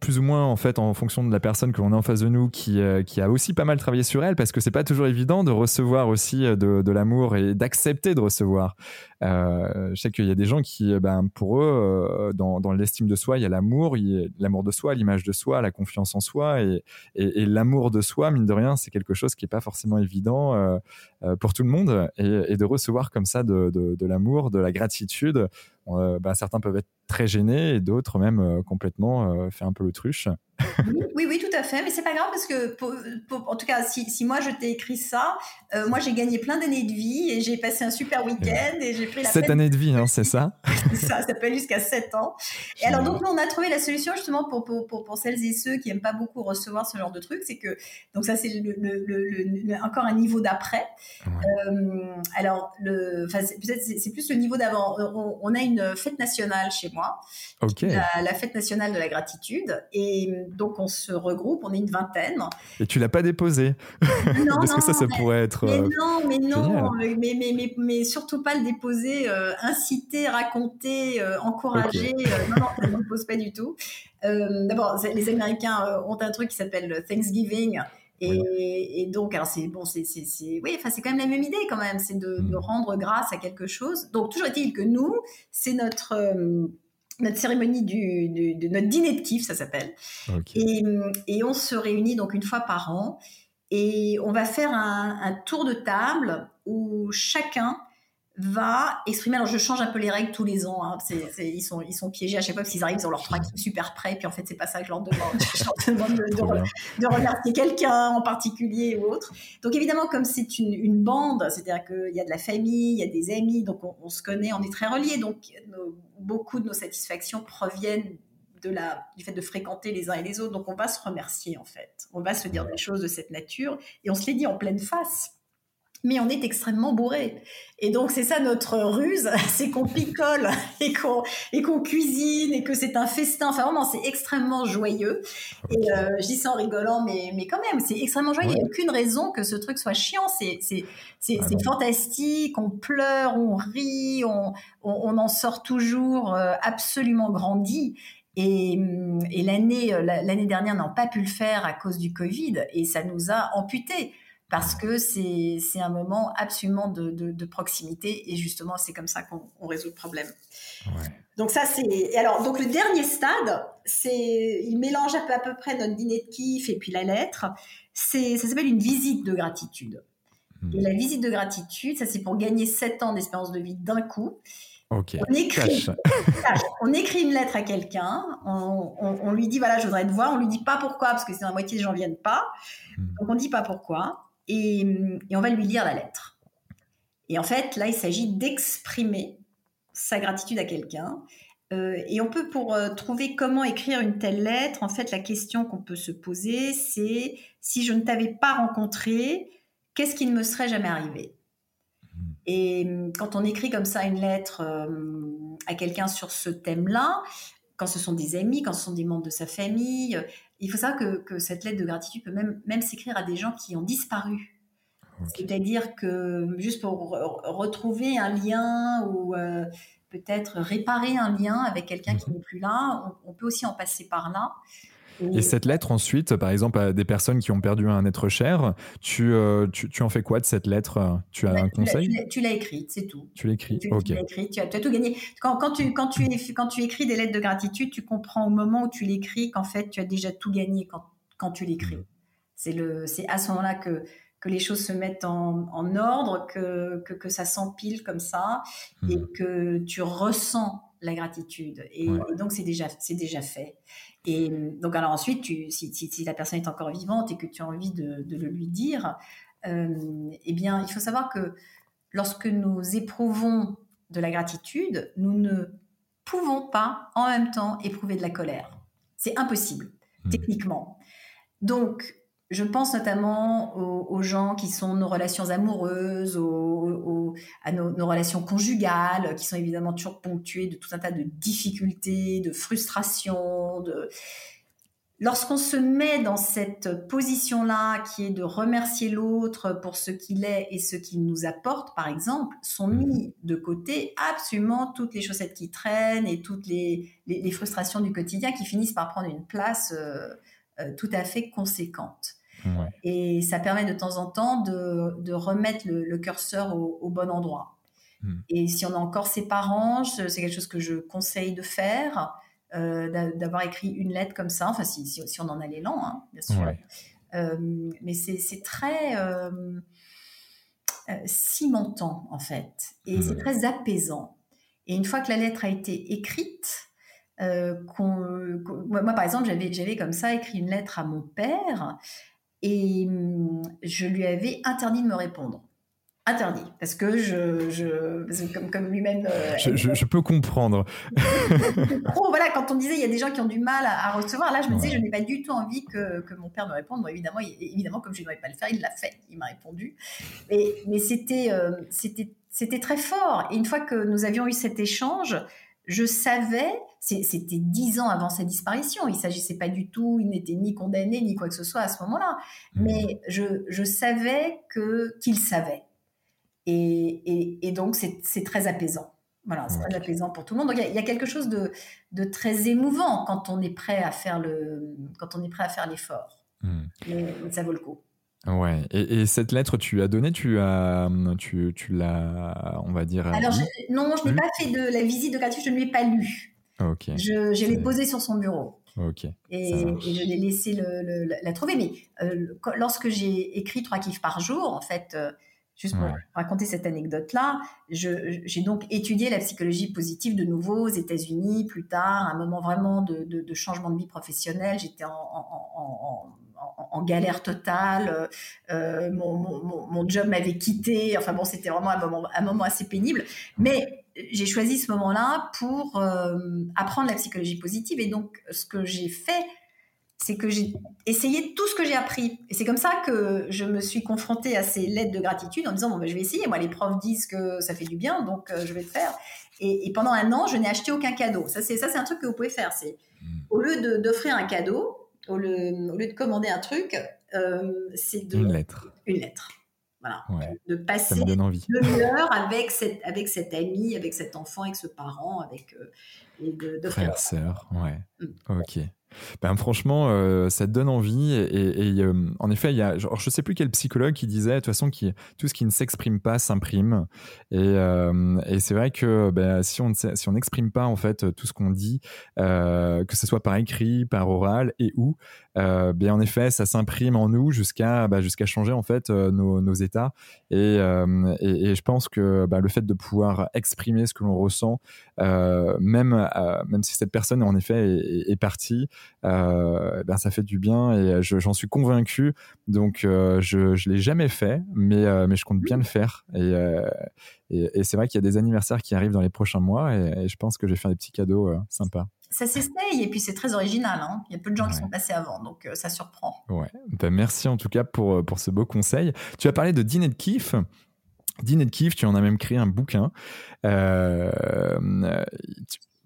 plus ou moins, en fait, en fonction de la personne que l'on a en face de nous, qui, euh, qui a aussi pas mal travaillé sur elle, parce que c'est pas toujours évident de recevoir aussi euh, de, de l'amour et d'accepter de recevoir. Euh, je sais qu'il y a des gens qui, ben, pour eux, dans, dans l'estime de soi, il y a l'amour, l'amour de soi, l'image de soi, la confiance en soi et, l'amour de soi, mine de rien, c'est quelque chose qui n'est pas forcément évident euh, euh, pour tout le monde. Et, de recevoir comme ça de l'amour, de la gratitude, euh, bah, certains peuvent être très gênés et d'autres même euh, complètement euh, fait un peu l'autruche. oui, oui, tout à fait, mais c'est pas grave parce que, en tout cas, si, si moi je t'ai écrit ça, moi j'ai gagné plein d'années de vie et j'ai passé un super week-end et j'ai pris la Sept années de vie, hein, c'est ça? Ça, ça peut aller jusqu'à 7 ans. Et alors, donc, on a trouvé la solution justement pour, pour, pour, celles et ceux qui aiment pas beaucoup recevoir ce genre de truc, c'est que, donc ça c'est le, le, encore un niveau d'après. alors, le, peut-être c'est plus le niveau d'avant. On, on, a une une fête nationale chez moi, la, fête nationale de la gratitude. Et donc, on se regroupe, on est une vingtaine. Et tu l'as pas déposé Non, Parce que ça, ça pourrait être. Mais euh, non, mais non, mais, mais, mais, mais, surtout pas le déposer, euh, inciter, raconter, euh, encourager. non, non, ça ne dépose pas du tout. D'abord, les Américains ont un truc qui s'appelle Thanksgiving. Et, donc, alors c'est bon, c'est, oui, enfin c'est quand même la même idée quand même, c'est de, mm. rendre grâce à quelque chose. Donc toujours est-il que nous, c'est notre euh, notre cérémonie du, de notre dîner de kiff, ça s'appelle. Et, et, on se réunit donc une fois par an et on va faire un, un tour de table où chacun va exprimer. Alors, je change un peu les règles tous les ans. Hein. ils, sont, ils sont piégés à chaque fois parce qu'ils arrivent, ils ont leur truc super prêt. Puis en fait, c'est pas ça que je leur demande. je leur demande de, remercier quelqu'un en particulier ou autre. Donc, évidemment, comme c'est une, bande, c'est-à-dire qu'il y a de la famille, il y a des amis, donc on, se connaît, on est très reliés. Donc, beaucoup de nos satisfactions proviennent de la, du fait de fréquenter les uns et les autres. Donc, on va se remercier, en fait. On va se dire des choses de cette nature et on se les dit en pleine face mais on est extrêmement bourré. Et donc c'est ça notre ruse, c'est qu'on picole et qu'on et qu'on cuisine et que c'est un festin. Enfin vraiment, c'est extrêmement joyeux. Et euh, je dis ça en rigolant, mais mais quand même, c'est extrêmement joyeux. Il n'y a aucune raison que ce truc soit chiant. C'est c'est c'est ah fantastique. On pleure, on rit, on on, en sort toujours euh, absolument grandi. Et, et l'année l'année dernière, n'a pas pu le faire à cause du Covid et ça nous a amputés parce que c'est un moment absolument de, de, proximité et justement c'est comme ça qu'on résout le problème. Donc ça c'est alors donc le dernier stade c'est il mélange à peu, à peu près notre dîner de kiff et puis la lettre c'est ça s'appelle une visite de gratitude. Hmm. Et la visite de gratitude ça c'est pour gagner 7 ans d'espérance de vie d'un coup. On écrit, on écrit une lettre à quelqu'un, on, lui dit voilà, je voudrais te voir, on lui dit pas pourquoi, parce que c'est la moitié des gens viennent pas. Hmm. Donc on dit pas pourquoi, et, et, on va lui lire la lettre. Et en fait, là, il s'agit d'exprimer sa gratitude à quelqu'un. Euh, et on peut, pour euh, trouver comment écrire une telle lettre, en fait, la question qu'on peut se poser, c'est si je ne t'avais pas rencontré, qu'est-ce qui ne me serait jamais arrivé? Et hum, quand on écrit comme ça une lettre euh, à quelqu'un sur ce thème-là, quand ce sont des amis, quand ce sont des membres de sa famille, il faut savoir que, cette lettre de gratitude peut même, même s'écrire à des gens qui ont disparu. C'est-à-dire que juste pour retrouver un lien ou peut-être réparer un lien avec quelqu'un qui mhm. n'est plus là. On, peut aussi en passer par là. Et, cette lettre ensuite, par exemple, à des personnes qui ont perdu un être cher, tu, euh, tu, tu en fais quoi de cette lettre? Tu as un conseil? Tu l'as écrite, c'est tout. Tu l'écris, ok. Tu l'as écrite, tu as, tout gagné. Quand, quand, tu, quand, tu, quand tu écris des lettres de gratitude, tu comprends au moment où tu l'écris qu'en fait, tu as déjà tout gagné quand, quand tu l'écris. Mhm. C'est à ce moment-là que, que les choses se mettent en, ordre, que, que, ça s'empile comme ça et hmm. que tu ressens la gratitude. Et, donc, c'est déjà, c'est déjà fait. Et donc, alors ensuite, tu, si, si, la personne est encore vivante et que tu as envie de, de le lui dire, euh, eh bien, il faut savoir que lorsque nous éprouvons de la gratitude, nous ne pouvons pas en même temps éprouver de la colère. C'est impossible, hmm. techniquement. Donc, je pense notamment aux, gens qui sont nos relations amoureuses, à nos, relations conjugales, qui sont évidemment toujours ponctuées de tout un tas de difficultés, de frustrations. De... Lorsqu'on se met dans cette position-là, qui est de remercier l'autre pour ce qu'il est et ce qu'il nous apporte, par exemple, sont mmh. mis de côté absolument toutes les chaussettes qui traînent et toutes les, frustrations du quotidien qui finissent par prendre une place euh, euh, tout à fait conséquente. Et ça permet de temps en temps de, remettre le, curseur au, bon endroit. Hmm. Et si on a encore ses parents, c'est quelque chose que je conseille de faire, euh, d'avoir écrit une lettre comme ça, enfin si, si, on en a l'élan, hein, bien sûr. Euh, mais c'est très euh, cimentant en fait, et c'est très apaisant. Et une fois que la lettre a été écrite, moi, par exemple, j'avais comme ça écrit une lettre à mon père et hum, je lui avais interdit de me répondre. Interdit, parce que je, je comme, comme lui-même. Euh, je, peux comprendre. Trop, voilà, quand on disait il y a des gens qui ont du mal à, recevoir, là je me disais je n'ai pas du tout envie que, que, mon père me réponde. Bon, évidemment, évidemment, comme je ne devais pas le faire, il l'a fait, il m'a répondu. Et, mais c'était, euh, c'était, c'était très fort. Et une fois que nous avions eu cet échange, je savais, c'était dix ans avant sa disparition, il s'agissait pas du tout, il n'était ni condamné ni quoi que ce soit à ce moment-là, mmh. mais je, savais que qu'il savait, et, donc c'est très apaisant. Voilà, c'est très apaisant pour tout le monde. Donc il y, a quelque chose de, très émouvant quand on est prêt à faire le, quand on est prêt à faire l'effort. Mmh. ça vaut le coup. Ouais. Et, cette lettre, tu l'as donnée, tu as, tu, tu l'as, on va dire. Alors non, je n'ai pas fait de la visite de gratitude, je ne l'ai pas lu. Ok. Je, je l'ai posée sur son bureau. Ok. Et, je l'ai laissé le, la trouver. Mais euh, lorsque j'ai écrit trois kiffs par jour, en fait, euh, juste pour raconter cette anecdote-là, j'ai donc étudié la psychologie positive de nouveau aux États-Unis plus tard, un moment vraiment de, de, changement de vie professionnelle. J'étais en, en en, galère totale. Euh, mon, job m'avait quitté. Enfin bon, c'était vraiment un moment, un moment assez pénible. Mais j'ai choisi ce moment-là pour euh, apprendre la psychologie positive. Et donc, ce que j'ai fait, c'est que j'ai essayé tout ce que j'ai appris. Et c'est comme ça que je me suis confrontée à ces lettres de gratitude en disant, bon, ben, je vais essayer. Moi, les profs disent que ça fait du bien, donc euh, je vais le faire. Et, et, pendant un an, je n'ai acheté aucun cadeau. Ça, c'est, ça, c'est un truc que vous pouvez faire. C'est, mmh. au lieu d'offrir un cadeau, au lieu, de commander un truc, euh, c'est de... Une lettre. Une lettre. Voilà. De passer une heure avec cette, avec cet avec cet enfant, avec ce parent, avec euh, et de, de frères, sœurs. Ouais. Mm. Ok. Ben, franchement, euh, ça te donne envie. Et, euh, en effet, il y a, je ne sais plus quel psychologue qui disait, de toute façon, tout ce qui ne s'exprime pas s'imprime. Et, euh, c'est vrai que ben, si on on n'exprime pas en fait tout ce qu'on dit, que ce soit par écrit, par oral et où, ben, en effet, ça s'imprime en nous jusqu'à jusqu'à changer en fait nos, états. Et, je pense que le fait de pouvoir exprimer ce que l'on ressent, même même si cette personne en effet est partie, euh, ben ça fait du bien et j'en suis convaincu. Donc euh, je je l'ai jamais fait, mais euh, mais je compte bien le faire. Et, et, et c'est vrai qu'il y a des anniversaires qui arrivent dans les prochains mois et, je pense que je vais faire des petits cadeaux sympas ça s'essaye et puis c'est très original. Hein. Il y a peu de gens qui sont passés avant, donc ça surprend. Ouais. Ben, merci en tout cas pour, pour ce beau conseil. Tu as parlé de dîner de kiff. Dîner de kiff, tu en as même créé un bouquin. Euh,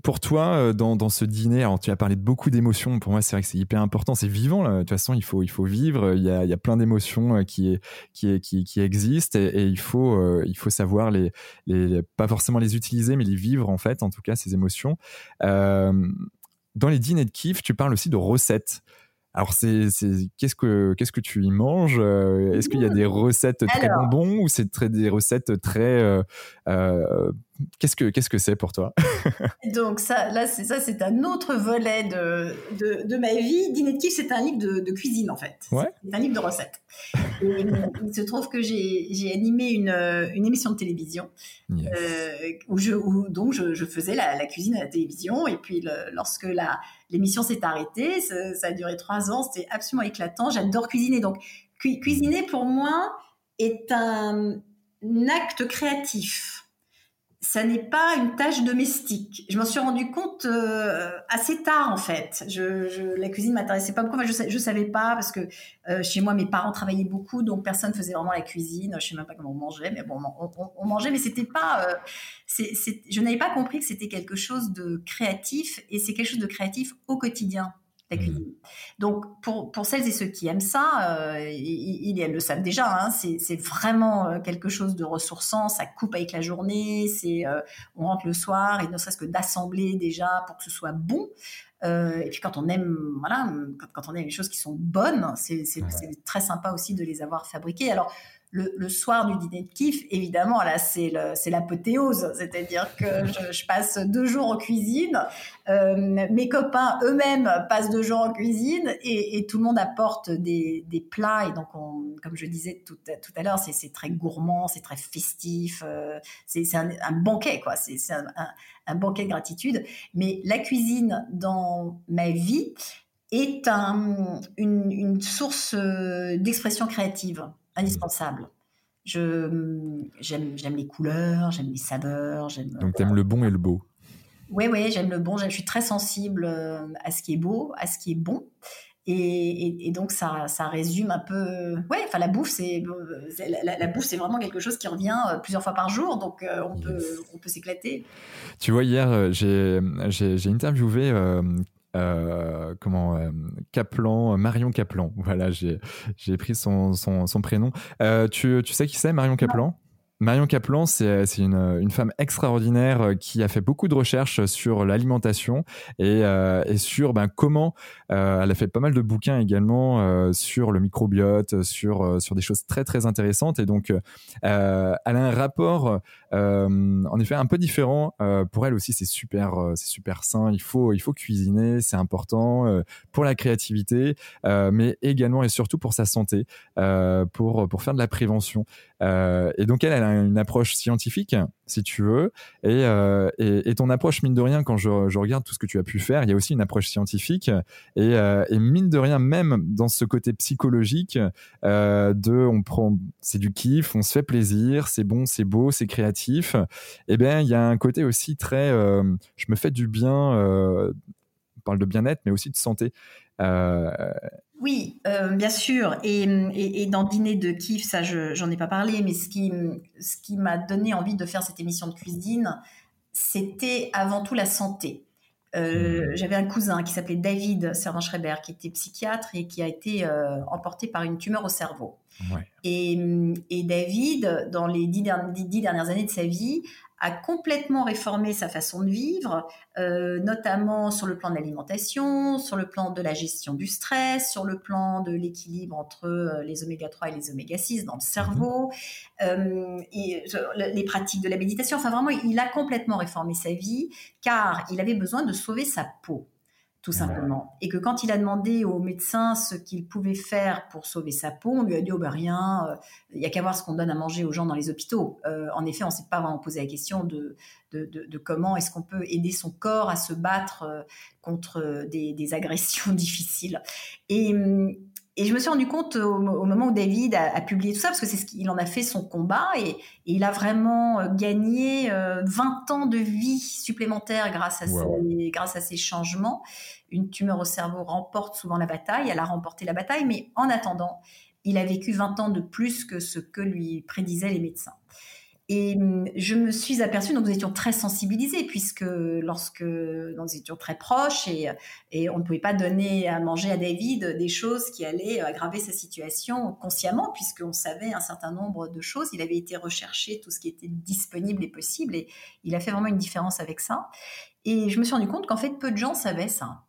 pour toi, euh, dans, ce dîner, tu as parlé de beaucoup d'émotions. Pour moi, c'est vrai que c'est hyper important. C'est vivant. De toute façon, il faut, il faut vivre. Il y a, il y a plein d'émotions euh, qui, qui, qui, qui existent et, il, faut, euh, il faut savoir les, les, pas forcément les utiliser, mais les vivre en fait, en tout cas, ces émotions. dans les dîners de kiff, tu parles aussi de recettes. Alors, c'est, qu'est-ce que qu'est-ce que tu y manges Est-ce qu'il y a des recettes très bonbons ou c'est très des recettes très Qu'est-ce que qu'est-ce que c'est pour toi? Donc ça, là, c'est ça, c'est un autre volet de, de, de ma vie. Dîner de kiff, c'est un livre de, de, cuisine en fait. Ouais. C'est un livre de recettes. il se trouve que j'ai animé une, une, émission de télévision euh, où, je, où donc je, je faisais la, la, cuisine à la télévision et puis le, lorsque la l'émission s'est arrêtée, ça, a duré trois ans, c'était absolument éclatant. J'adore cuisiner, donc cuisiner pour moi est un acte créatif ça n'est pas une tâche domestique. Je m'en suis rendu compte euh, assez tard en fait. Je, je la cuisine m'intéressait pas beaucoup. je, je savais pas parce que euh, chez moi mes parents travaillaient beaucoup, donc personne faisait vraiment la cuisine. Je sais même pas comment on mangeait, mais bon, on, mangeait, mais c'était pas. Euh, je n'avais pas compris que c'était quelque chose de créatif et c'est quelque chose de créatif au quotidien la mmh. cuisine. Donc, pour, pour celles et ceux qui aiment ça, euh, ils, elles le savent déjà, hein, c'est vraiment euh, quelque chose de ressourçant, ça coupe avec la journée, c'est euh, on rentre le soir et ne serait-ce que d'assembler déjà pour que ce soit bon. Euh, et puis quand on aime, voilà, quand, quand, on aime les choses qui sont bonnes, c'est très sympa aussi de les avoir fabriquées. Alors, le, soir du dîner de kiff, évidemment, là, c'est l'apothéose. C'est-à-dire que je, passe deux jours en cuisine. Euh, mes copains eux-mêmes passent deux jours en cuisine et, tout le monde apporte des, plats. Et donc, comme je disais tout, à l'heure, c'est très gourmand, c'est très festif. Euh, c'est un, banquet, quoi. C'est un, banquet de gratitude. Mais la cuisine dans ma vie est une, source euh, d'expression créative indispensable. Je, j'aime, j'aime les couleurs, j'aime les saveurs. J'aime, Donc, tu aimes le bon et le beau Oui, oui, j'aime le bon. Je suis très sensible euh, à ce qui est beau, à ce qui est bon. Et, et, donc ça, ça, résume un peu. Ouais, enfin la bouffe, c'est la, la, bouffe, c'est vraiment quelque chose qui revient euh, plusieurs fois par jour, donc euh, on, peut, on peut s'éclater. Tu vois, hier, j'ai, j'ai, j'ai interviewé euh, comment euh, Kaplan, Marion Kaplan. Voilà, j'ai pris son, son, son prénom. Euh, tu, tu, sais qui c'est, Marion Kaplan? Marion Kaplan, c'est une, une, femme extraordinaire euh, qui a fait beaucoup de recherches sur l'alimentation et, euh, sur ben, comment. Euh, elle a fait pas mal de bouquins également euh, sur le microbiote, sur, des choses très très intéressantes. Et donc, elle a un rapport, en effet, un peu différent. pour elle aussi, c'est super, c'est super sain. Il faut, il faut cuisiner, c'est important pour la créativité, mais également et surtout pour sa santé, pour faire de la prévention. Et donc, elle, elle une approche scientifique, si tu veux, et, euh, ton approche, mine de rien, quand je, regarde tout ce que tu as pu faire, il y a aussi une approche scientifique, et, euh, mine de rien, même dans ce côté psychologique, euh, de on prend, c'est du kiff, on se fait plaisir, c'est bon, c'est beau, c'est créatif, eh bien il y a un côté aussi très, je me fais du bien, on parle de bien-être, mais aussi de santé. Oui, euh, bien sûr. Et, dans Dîner de kiff, ça, j'en ai pas parlé, mais ce qui, ce qui m'a donné envie de faire cette émission de cuisine, c'était avant tout la santé. Euh, mmh. J'avais un cousin qui s'appelait David Servan-Schreiber, qui était psychiatre et qui a été euh, emporté par une tumeur au cerveau. Et, David, dans les dix, dernières années de sa vie, a complètement réformé sa façon de vivre, euh, notamment sur le plan de l'alimentation, sur le plan de la gestion du stress, sur le plan de l'équilibre entre euh, les oméga 3 et les oméga 6 dans le cerveau, euh, et, les pratiques de la méditation. Enfin, vraiment, il a complètement réformé sa vie car il avait besoin de sauver sa peau tout simplement. Et que quand il a demandé au médecin ce qu'il pouvait faire pour sauver sa peau, on lui a dit oh ben rien, euh, il y a qu'à voir ce qu'on donne à manger aux gens dans les hôpitaux. Euh, en effet, on ne s'est pas vraiment posé la question de, de, comment est-ce qu'on peut aider son corps à se battre euh, contre des, des agressions difficiles. Et, hum, et je me suis rendu compte au, moment où David a, publié tout ça, parce que c'est ce qu'il en a fait son combat, et, il a vraiment euh, gagné 20 euh, ans de vie supplémentaire grâce à, ces, grâce à ces changements. Une tumeur au cerveau remporte souvent la bataille, elle a remporté la bataille, mais en attendant, il a vécu 20 ans de plus que ce que lui prédisaient les médecins. Et hum, je me suis aperçue, donc nous étions très sensibilisés, puisque lorsque nous étions très proches et, et on ne pouvait pas donner à manger à David des choses qui allaient aggraver sa situation consciemment, puisqu'on savait un certain nombre de choses. Il avait été recherché tout ce qui était disponible et possible, et il a fait vraiment une différence avec ça. Et je me suis rendu compte qu'en fait, peu de gens savaient ça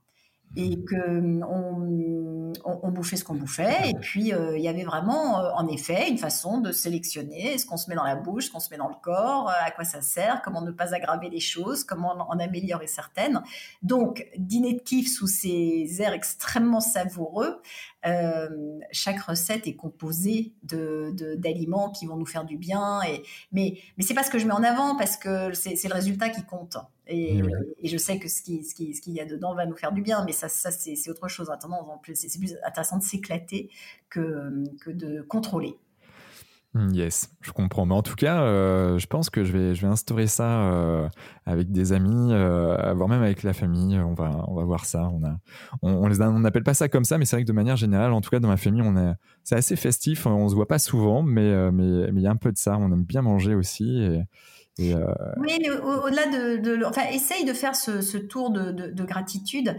et que on, on, bouffait ce qu'on bouffait. Et puis, euh, il y avait vraiment, euh, en effet, une façon de sélectionner ce qu'on se met dans la bouche, ce qu'on se met dans le corps, euh, à quoi ça sert, comment ne pas aggraver les choses, comment en, améliorer certaines. Donc, dîner de kiff sous ces airs extrêmement savoureux, euh, chaque recette est composée de, d'aliments qui vont nous faire du bien. Et, mais mais c'est pas ce que je mets en avant parce que c'est, le résultat qui compte. Et, et, je sais que ce, qui, ce, qui, ce qu'il y a dedans va nous faire du bien, mais ça, ça c'est, c'est autre chose. En plus, c'est, plus intéressant de s'éclater que, que de contrôler. Mmh, yes, je comprends. Mais en tout cas, euh, je pense que je vais, je vais instaurer ça euh, avec des amis, euh, voire même avec la famille. On va, on va voir ça. On a, on, les on n'appelle pas ça comme ça, mais c'est vrai que de manière générale, en tout cas dans ma famille, on est, c'est assez festif. On se voit pas souvent, mais, mais, mais il y a un peu de ça. On aime bien manger aussi. Et, Oui, mais au-delà de, enfin, essaye de faire ce, tour de, de gratitude.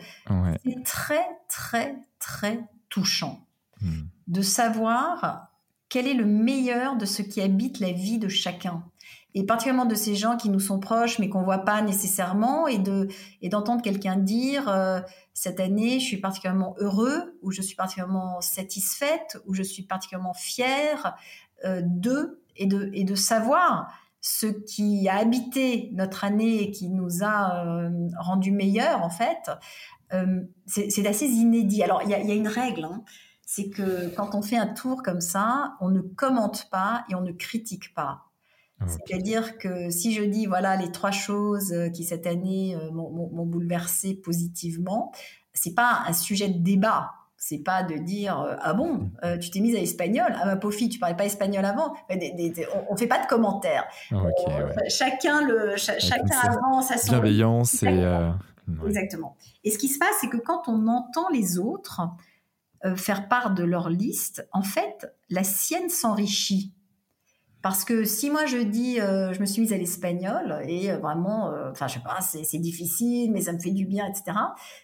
C'est très, très, très touchant mmh. de savoir quel est le meilleur de ce qui habite la vie de chacun et particulièrement de ces gens qui nous sont proches mais qu'on voit pas nécessairement et de et d'entendre quelqu'un dire euh, cette année je suis particulièrement heureux ou je suis particulièrement satisfaite ou je suis particulièrement fière euh, de et de et de savoir ce qui a habité notre année et qui nous a euh, rendu meilleurs en fait c'est assez inédit alors il y a, y a, une règle hein c'est que quand on fait un tour comme ça, on ne commente pas et on ne critique pas. Ah, C'est-à-dire que si je dis voilà les trois choses euh, qui cette année euh, m'ont bouleversé positivement, c'est pas un sujet de débat. C'est pas de dire euh, ah bon tu t'es mise à l'espagnol ah ma pauvre fille tu parlais pas espagnol avant. On, fait pas de commentaires. Chacun le chacun avance à son bienveillance et exactement. Et ce qui se passe c'est que quand on entend les autres euh, faire part de leur liste, en fait, la sienne s'enrichit. Parce que si moi je dis, euh, je me suis mise à l'espagnol et euh, vraiment, enfin je sais pas, c'est difficile, mais ça me fait du bien, etc.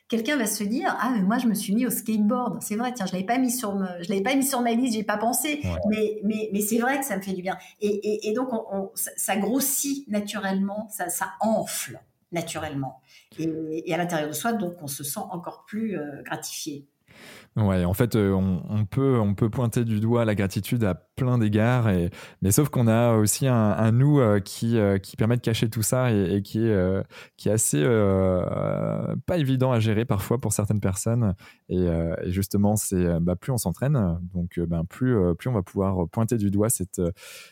Quelqu'un va se dire, ah mais moi je me suis mis au skateboard. C'est vrai, tiens, je l'avais pas mis sur, je l'avais pas mis sur ma liste, j'ai pas pensé, mais mais mais c'est vrai que ça me fait du bien. Et, et, donc on, ça, grossit naturellement, ça, ça enfle naturellement. Et, et, à l'intérieur de soi, donc on se sent encore plus gratifié. Ouais, en fait, euh, on, peut, on peut pointer du doigt la gratitude à plein d'égards, et, mais sauf qu'on a aussi un, nous euh, qui, euh, qui permet de cacher tout ça et, qui, est, qui est assez pas évident à gérer parfois pour certaines personnes. Et, justement, c'est bah, plus on s'entraîne, donc ben, plus, plus on va pouvoir pointer du doigt cette,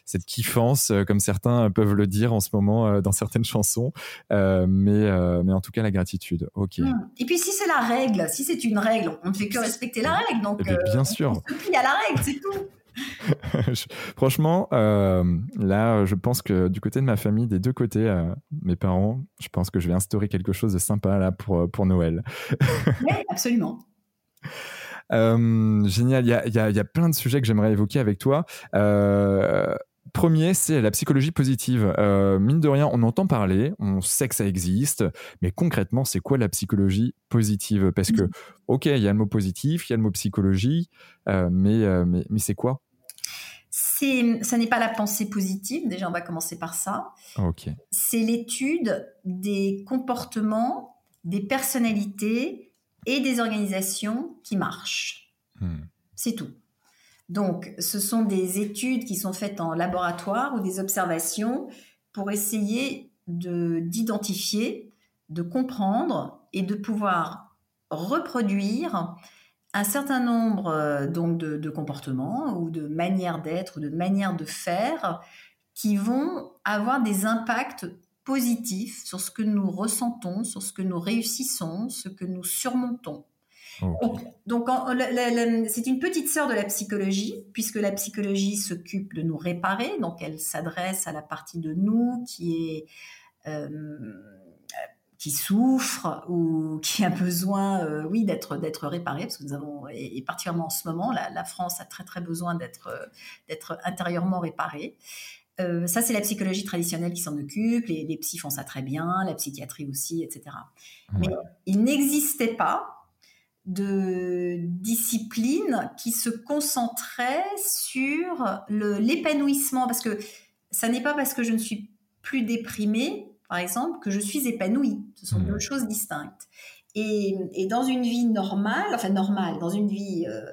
cette kiffance, comme certains peuvent le dire en ce moment dans certaines chansons. mais, mais en tout cas, la gratitude. Ok. Mmh. Et puis, si c'est la règle, si c'est une règle, on ne fait que respecter la règle. Donc, eh bien euh, sûr. On se à la règle, c'est tout. Franchement, euh, là, je pense que du côté de ma famille, des deux côtés, euh, mes parents, je pense que je vais instaurer quelque chose de sympa là pour, pour Noël. oui, absolument. génial, il y a, y, a, y a, plein de sujets que j'aimerais évoquer avec toi. Premier, c'est la psychologie positive. Euh, mine de rien, on entend parler, on sait que ça existe, mais concrètement, c'est quoi la psychologie positive? Parce que, ok, il y a le mot positif, il y a le mot psychologie, euh, mais, euh, mais, mais c'est quoi? C'est, ça n'est pas la pensée positive. Déjà, on va commencer par ça. Ok. C'est l'étude des comportements, des personnalités et des organisations qui marchent. Hmm. C'est tout. Donc, ce sont des études qui sont faites en laboratoire ou des observations pour essayer de d'identifier, de comprendre et de pouvoir reproduire un certain nombre euh, donc de, comportements ou de manières d'être ou de manières de faire qui vont avoir des impacts positifs sur ce que nous ressentons, sur ce que nous réussissons, ce que nous surmontons. Donc, c'est une petite sœur de la psychologie, puisque la psychologie s'occupe de nous réparer, donc elle s'adresse à la partie de nous qui est euh, qui souffre ou qui a besoin, euh, oui, d'être d'être réparé, parce que nous avons, et, particulièrement en ce moment, la, France a très très besoin d'être d'être intérieurement réparée. Euh, ça, c'est la psychologie traditionnelle qui s'en occupe, les, les psys font ça très bien, la psychiatrie aussi, etc. Mais il n'existait pas de discipline qui se concentrait sur l'épanouissement, parce que ça n'est pas parce que je ne suis plus déprimée par exemple, que je suis épanouie. Ce sont deux mmh. choses distinctes. Et, dans une vie normale, enfin normale, dans une vie, euh,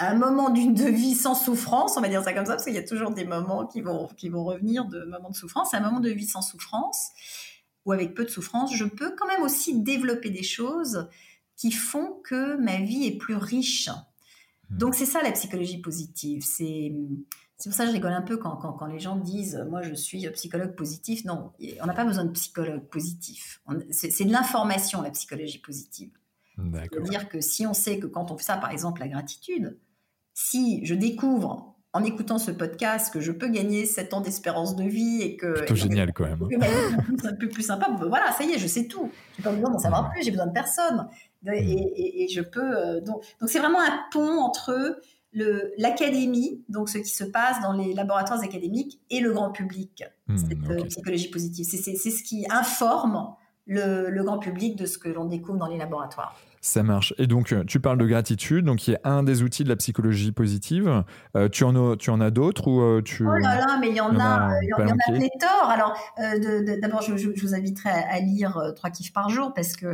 un moment d'une de vie sans souffrance, on va dire ça comme ça, parce qu'il y a toujours des moments qui vont, qui vont revenir de moments de souffrance, un moment de vie sans souffrance, ou avec peu de souffrance, je peux quand même aussi développer des choses qui font que ma vie est plus riche. Mmh. Donc c'est ça la psychologie positive, c'est c'est pour ça que je rigole un peu quand, quand, les gens disent Moi, je suis psychologue positif. Non, on n'a pas besoin de psychologue positif. C'est de l'information, la psychologie positive. C'est-à-dire que si on sait que quand on fait ça, par exemple, la gratitude, si je découvre en écoutant ce podcast que je peux gagner 7 ans d'espérance de vie et que. Plutôt génial quand même. C'est un peu plus sympa. voilà, ça y est, je sais tout. J'ai pas besoin d'en savoir plus, j'ai besoin de personne. Et, et, je peux. Euh, donc, donc c'est vraiment un pont entre l'académie, donc ce qui se passe dans les laboratoires académiques, et le grand public, mmh, cette euh, psychologie positive. C'est ce qui informe le, grand public de ce que l'on découvre dans les laboratoires. Ça marche. Et donc, euh, tu parles de gratitude, donc qui est un des outils de la psychologie positive. Euh, tu, en as, tu en as d'autres ou euh, tu... Oh là là, mais il y en, a, il y en a pléthore. Alors, d'abord, je, vous inviterai à, lire trois kiffs par jour parce que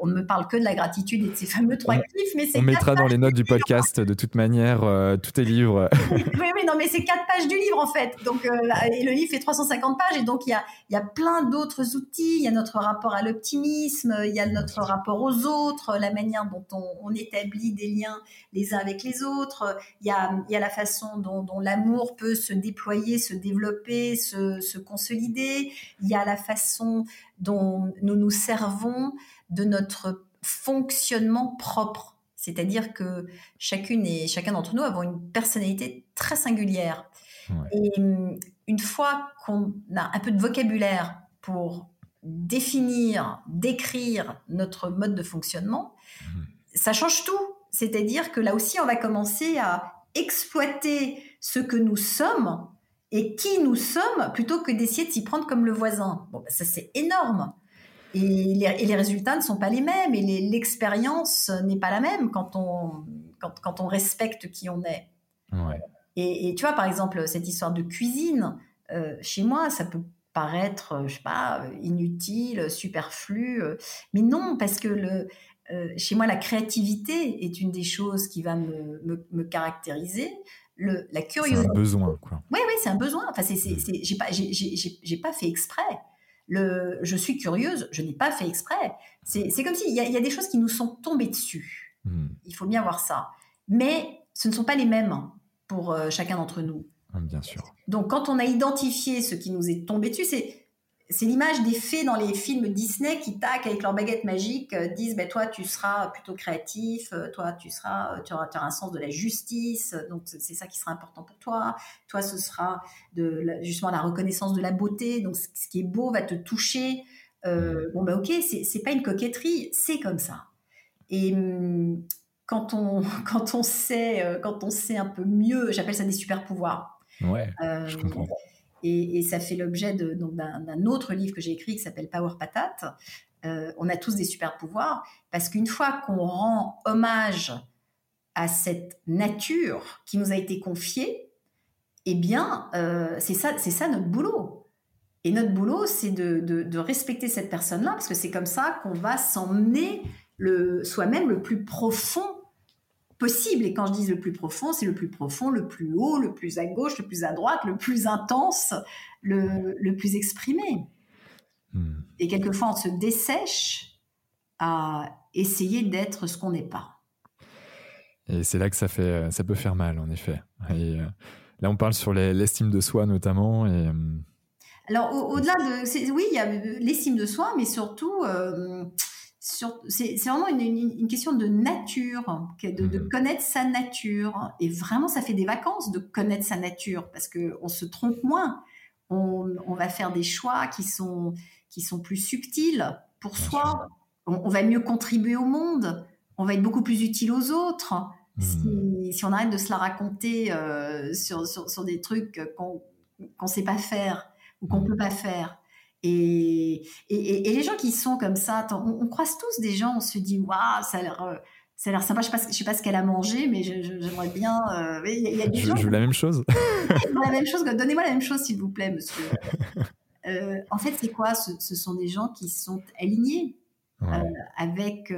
on ne me parle que de la gratitude et de ces fameux trois kiffs. Mais on mettra dans les notes du podcast de toute manière tous tes livres. oui, oui, non, mais c'est quatre pages du livre en fait. Donc, et le livre fait 350 pages et donc il y a, il y a plein d'autres outils. Il y a notre rapport à l'optimisme, il y a notre rapport aux autres la manière dont on, établit des liens les uns avec les autres. Il y a, la façon dont, l'amour peut se déployer, se développer, se, consolider. Il y a la façon dont nous nous servons de notre fonctionnement propre. C'est-à-dire que chacune et chacun d'entre nous avons une personnalité très singulière. Et hum, une fois qu'on a un peu de vocabulaire pour définir, décrire notre mode de fonctionnement, mhm. ça change tout. C'est-à-dire que là aussi, on va commencer à exploiter ce que nous sommes et qui nous sommes plutôt que d'essayer de s'y prendre comme le voisin. Bon, bah, ça c'est énorme. Et les, résultats ne sont pas les mêmes et l'expérience n'est pas la même quand on, quand, on respecte qui on est. Et, tu vois, par exemple, cette histoire de cuisine, euh, chez moi, ça peut paraître, euh, je sais pas, euh, inutile, superflu. Euh, mais non, parce que le, chez moi, la créativité est une des choses qui va me, me, caractériser. Le, la curiosité. C'est un besoin, quoi. Oui, oui, c'est un besoin. Enfin, c'est, c'est, mm. j'ai pas, j'ai, pas fait exprès. Le, je suis curieuse, je n'ai pas fait exprès. C'est, c'est comme s'il y, y, a des choses qui nous sont tombées dessus. Mm. Il faut bien voir ça. Mais ce ne sont pas les mêmes pour chacun d'entre nous. Ah, bien sûr. Donc, quand on a identifié ce qui nous est tombé dessus, c'est c'est l'image des fées dans les films Disney qui tac avec leur baguette magique euh, disent ben toi tu seras plutôt créatif euh, toi tu seras tu auras, un sens de la justice donc c'est ça qui sera important pour toi. Toi ce sera de justement la reconnaissance de la beauté donc ce qui est beau va te toucher. Euh, bon ben ok c'est pas une coquetterie c'est comme ça. Et hum, quand on quand on sait quand on sait un peu mieux j'appelle ça des super pouvoirs Ouais, je euh, comprends. Et, ça fait l'objet d'un autre livre que j'ai écrit qui s'appelle Power Patate. Euh, on a tous des super pouvoirs parce qu'une fois qu'on rend hommage à cette nature qui nous a été confiée, eh bien, euh, c'est ça, c'est ça notre boulot. Et notre boulot, c'est de, de, respecter cette personne-là, parce que c'est comme ça qu'on va s'emmener le, soi-même le plus profond possible. Et quand je dis le plus profond, c'est le plus profond, le plus haut, le plus à gauche, le plus à droite, le plus intense, le, le plus exprimé. Hmm. Et quelquefois, on se dessèche à essayer d'être ce qu'on n'est pas. Et c'est là que ça, fait, ça peut faire mal, en effet. Et, euh, Là, on parle sur l'estime de soi notamment. Et, euh, Alors, au-delà de. Oui, il y a l'estime de soi, mais surtout. Euh, c'est vraiment une, question de nature, de, de, mhm. connaître sa nature. Et vraiment, ça fait des vacances de connaître sa nature parce qu'on se trompe moins. On, on, va faire des choix qui sont, qui sont plus subtils pour soi. On, on, va mieux contribuer au monde. On va être beaucoup plus utile aux autres. Si, on arrête de se la raconter euh, sur, sur, des trucs qu'on ne sait pas faire ou qu'on ne hmm. peut pas faire. Et, et, les gens qui sont comme ça, on, croise tous des gens, on se dit, waouh, ça a l'air. Euh, ça a l'air sympa. Je ne sais, sais, pas ce qu'elle a mangé, mais j'aimerais bien. Euh, y a des je, veux la même chose. la même chose. Donnez-moi la même chose, s'il vous plaît, monsieur. en fait, c'est quoi? Ce, ce, sont des gens qui sont alignés avec,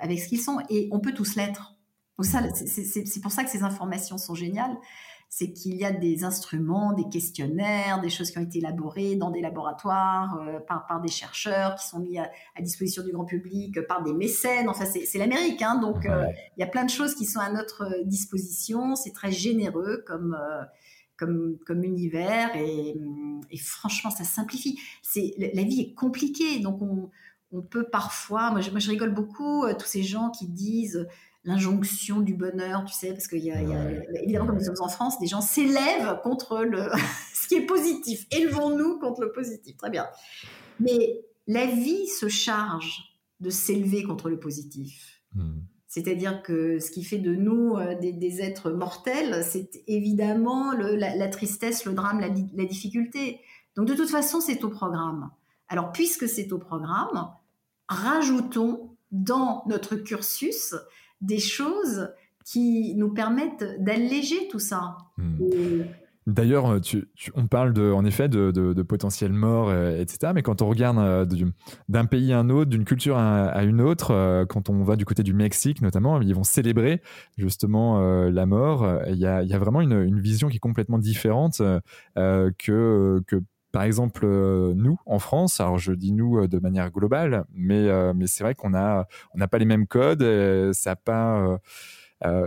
avec ce qu'ils sont. Et on peut tous l'être. C'est pour ça que ces informations sont géniales. C'est qu'il y a des instruments, des questionnaires, des choses qui ont été élaborées dans des laboratoires euh, par, par, des chercheurs qui sont mis à, disposition du grand public, par des mécènes. Enfin, c'est l'Amérique, hein, donc euh, il y a plein de choses qui sont à notre disposition. C'est très généreux comme, euh, comme, comme univers et, et, franchement, ça simplifie. La vie est compliquée, donc on, on peut parfois. Moi je, moi, je rigole beaucoup, tous ces gens qui disent l'injonction du bonheur, tu sais, parce qu'il y, a, évidemment, comme nous sommes en France, des gens s'élèvent contre le, ce qui est positif. Élevons-nous contre le positif. Très bien. Mais la vie se charge de s'élever contre le positif. Hmm. C'est-à-dire que ce qui fait de nous euh, des, êtres mortels, c'est évidemment la, tristesse, le drame, la, la difficulté. Donc de toute façon, c'est au programme. Alors puisque c'est au programme, rajoutons dans notre cursus des choses qui nous permettent d'alléger tout ça. Hmm. D'ailleurs, on parle de, en effet de, de, potentiel mort, euh, etc. Mais quand on regarde euh, d'un pays à un autre, d'une culture à, une autre, euh, quand on va du côté du Mexique notamment, ils vont célébrer justement la mort. Il y a, y a, vraiment une, une, vision qui est complètement différente que, que par exemple, euh, nous, en France, alors je dis nous euh, de manière globale, mais, euh, mais c'est vrai qu'on n'a on n'a pas les mêmes codes, ça pas...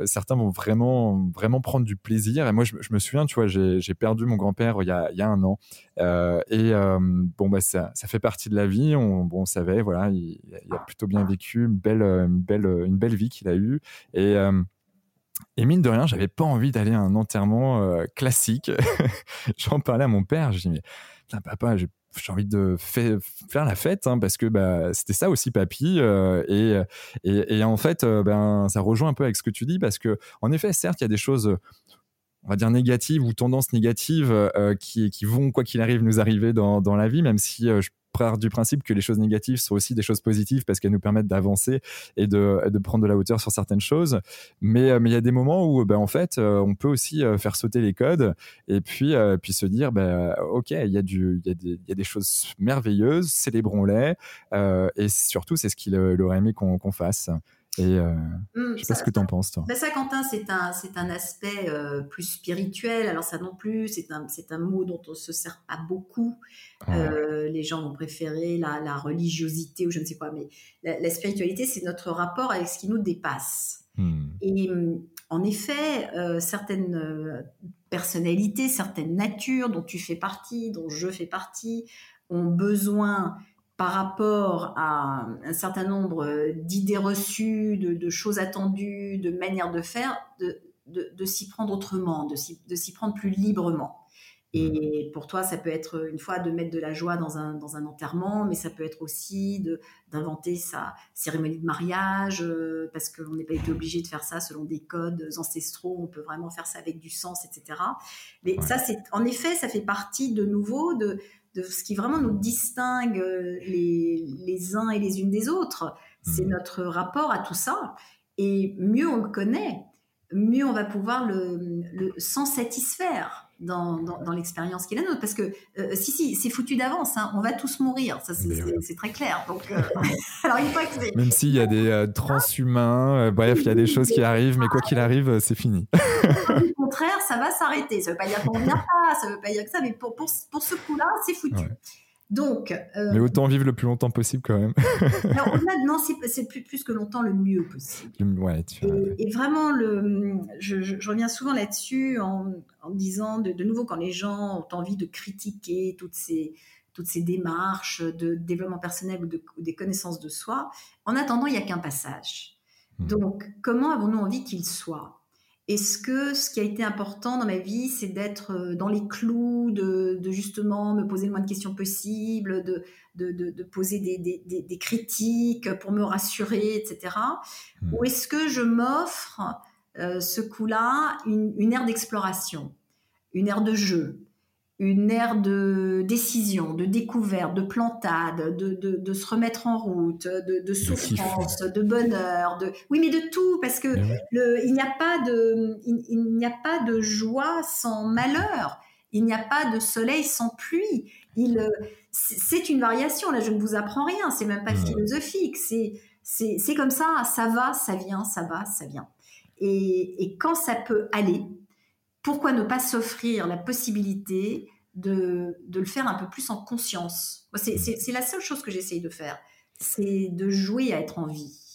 certains vont vraiment, vraiment prendre du plaisir. Et moi, je, me souviens, tu vois, j'ai perdu mon grand-père il, y a, un an. et bon, bah, ça, ça, fait partie de la vie. On, bon, on savait, voilà, il, il, a plutôt bien vécu, une belle, une belle, une belle vie qu'il a eue. Et, et mine de rien, j'avais pas envie d'aller à un enterrement classique. J'en parlais à mon père. Je dis, mais papa, j'ai envie de faire la fête hein, parce que bah, c'était ça aussi papy euh, et, en fait euh, ben ça rejoint un peu avec ce que tu dis parce que en effet certes il y a des choses on va dire négatives ou tendances négatives euh, qui, vont quoi qu'il arrive nous arriver dans, dans la vie même si je du principe que les choses négatives sont aussi des choses positives parce qu'elles nous permettent d'avancer et de, de, prendre de la hauteur sur certaines choses. Mais euh, mais il y a des moments où ben, en fait euh, on peut aussi euh, faire sauter les codes et puis puis se dire ben ok il y a y, des, y a des choses merveilleuses célébrons-les et surtout c'est ce qu'il aurait aimé qu'on fasse. Et euh, mmh, je sais pas ce que tu en penses, toi. Ben ça, Quentin, c'est un, c'est un aspect euh, plus spirituel. Alors, ça non plus, c'est un, c'est un mot dont on se sert pas beaucoup. Euh, les gens vont préférer la, la, religiosité ou je ne sais quoi. Mais la, spiritualité, c'est notre rapport avec ce qui nous dépasse. Mmh. Et mmh, en effet, certaines personnalités, certaines natures dont tu fais partie, dont je fais partie, ont besoin par rapport à un certain nombre d'idées reçues, de, choses attendues, de manières de faire, de, s'y prendre autrement, de s'y prendre plus librement. Et mmh. pour toi, ça peut être une fois de mettre de la joie dans un, dans un enterrement, mais ça peut être aussi d'inventer sa cérémonie de mariage, euh, parce qu'on n'est pas été obligé de faire ça selon des codes ancestraux, on peut vraiment faire ça avec du sens, etc. Mais ça, c'est en effet, ça fait partie de nouveau de, de ce qui vraiment nous distingue euh, les, les uns et les unes des autres. C'est mmh. notre rapport à tout ça. Et mieux on le connaît, mieux on va pouvoir le, le s'en satisfaire. dans, dans, l'expérience qui est la nôtre. Parce que, euh, si, si, c'est foutu d'avance, hein, on va tous mourir, ça c'est très clair. Donc, euh, alors, il faut que Même s'il y a des euh, transhumains, bref, il y a des choses qui arrivent, mais quoi qu'il arrive, c'est fini. Au contraire, ça va s'arrêter. Ça ne veut pas dire qu'on ne vient pas, ça ne veut pas dire que ça, mais pour, pour, pour ce coup-là, c'est foutu. Donc, euh, Mais autant vivre le plus longtemps possible quand même. alors, non, c'est plus, plus que longtemps le mieux possible. Ouais, tu et, et, vraiment, le, je, je, reviens souvent là-dessus en, en, disant de, de, nouveau quand les gens ont envie de critiquer toutes ces, toutes ces démarches de développement personnel ou, de, des connaissances de soi, en attendant, il n'y a qu'un passage. Hmm. Donc, comment avons-nous envie qu'il soit est-ce que ce qui a été important dans ma vie, c'est d'être euh, dans les clous, de, justement me poser le moins de questions possible, de, de, poser des, critiques pour me rassurer, etc. Hmm. Ou est-ce que je m'offre euh, ce coup-là une, une ère d'exploration, une ère de jeu, une ère de décision, de découverte, de plantade, de, de, de se remettre en route, de, de souffrance, de bonheur, de oui mais de tout parce que eh le, il n'y a pas de il, n'y a pas de joie sans malheur, il n'y a pas de soleil sans pluie. Il c'est une variation. Là, je ne vous apprends rien, c'est même pas philosophique, c'est c'est comme ça, ça va, ça vient, ça va, ça vient. Et, et quand ça peut aller, pourquoi ne pas s'offrir la possibilité de, le faire un peu plus en conscience? C'est la seule chose que j'essaye de faire, c'est de jouer à être en vie.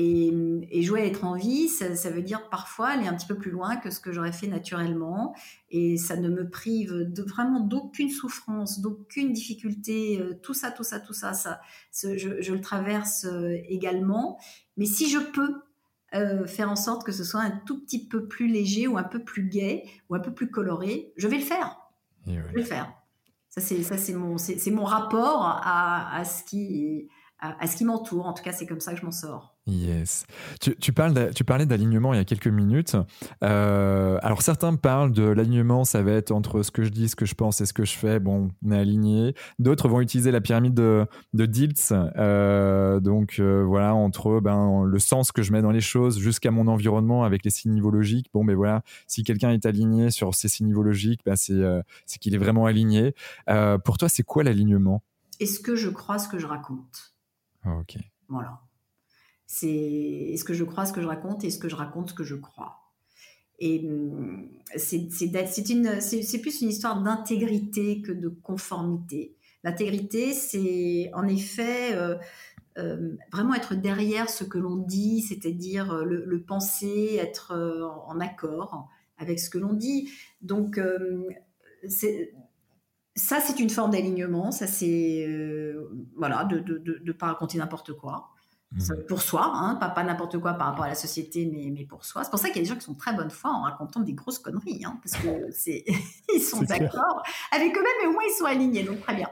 Et, jouer à être en vie, ça, veut dire parfois aller un petit peu plus loin que ce que j'aurais fait naturellement. Et ça ne me prive de, vraiment d'aucune souffrance, d'aucune difficulté. Euh, tout ça, tout ça, tout ça, ça je, le traverse euh, également. Mais si je peux euh, faire en sorte que ce soit un tout petit peu plus léger ou un peu plus gai ou un peu plus coloré, je vais le faire. Je vais le faire. Ça, c'est, ça, c'est mon, c'est, mon rapport à, à ce qui, à, ce qui m'entoure. En tout cas, c'est comme ça que je m'en sors. Yes. Tu, tu, parles tu parlais d'alignement il y a quelques minutes. Euh, alors certains parlent de l'alignement, ça va être entre ce que je dis, ce que je pense et ce que je fais. Bon, on est aligné. D'autres vont utiliser la pyramide de, de Diltz. Euh, donc euh, voilà, entre ben, le sens que je mets dans les choses jusqu'à mon environnement avec les six niveaux logiques. Bon, ben voilà, si quelqu'un est aligné sur ces six niveaux logiques, ben, c'est qu'il est vraiment aligné. pour toi, c'est quoi l'alignement? Est-ce que je crois ce que je raconte? Ok. Voilà. C'est est-ce que je crois ce que je raconte et est-ce que je raconte ce que je crois. Et hum, c'est c'est plus une histoire d'intégrité que de conformité. L'intégrité, c'est en effet euh, euh, vraiment être derrière ce que l'on dit, c'est-à-dire euh, le, penser, être en accord avec ce que l'on dit. Donc, ça, c'est une forme d'alignement. Ça, c'est voilà, de ne pas raconter n'importe quoi. Mmh. pour soi, hein, pas, n'importe quoi par rapport à la société, mais, mais pour soi. C'est pour ça qu'il y a des gens qui sont très bonne foi en racontant des grosses conneries, hein, parce que c'est, ils sont d'accord avec eux-mêmes, mais au moins ils sont alignés, donc très bien.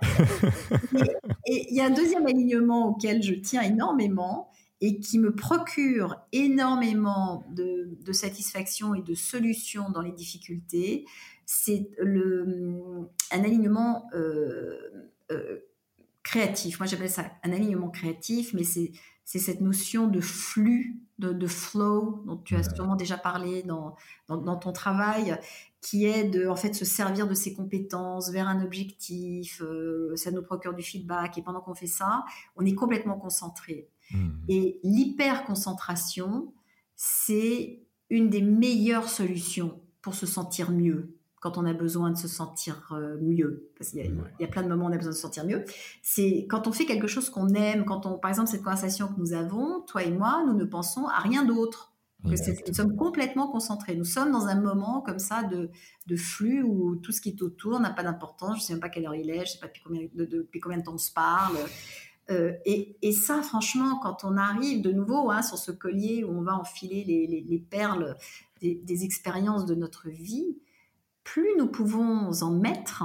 et il y a un deuxième alignement auquel je tiens énormément et qui me procure énormément de, de satisfaction et de solutions dans les difficultés, c'est le, un alignement euh, euh, créatif. Moi, j'appelle ça un alignement créatif, mais c'est c'est cette notion de flux, de, flow, dont tu as sûrement déjà parlé dans, dans, ton travail, qui est de en fait se servir de ses compétences vers un objectif, euh, ça nous procure du feedback, et pendant qu'on fait ça, on est complètement concentré. Mmh. Et l'hyper-concentration, c'est une des meilleures solutions pour se sentir mieux quand on a besoin de se sentir euh, mieux, parce qu'il y, a plein de moments où on a besoin de se sentir mieux, c'est quand on fait quelque chose qu'on aime, quand on, par exemple, cette conversation que nous avons, toi et moi, nous ne pensons à rien d'autre. nous sommes complètement concentrés. Nous sommes dans un moment comme ça de, de flux où tout ce qui est autour n'a pas d'importance. Je ne sais même pas quelle heure il est, je ne sais pas depuis combien de, depuis combien de temps on se parle. Euh, et, et, ça, franchement, quand on arrive de nouveau hein, sur ce collier où on va enfiler les, les, perles des, des expériences de notre vie, plus nous pouvons en mettre,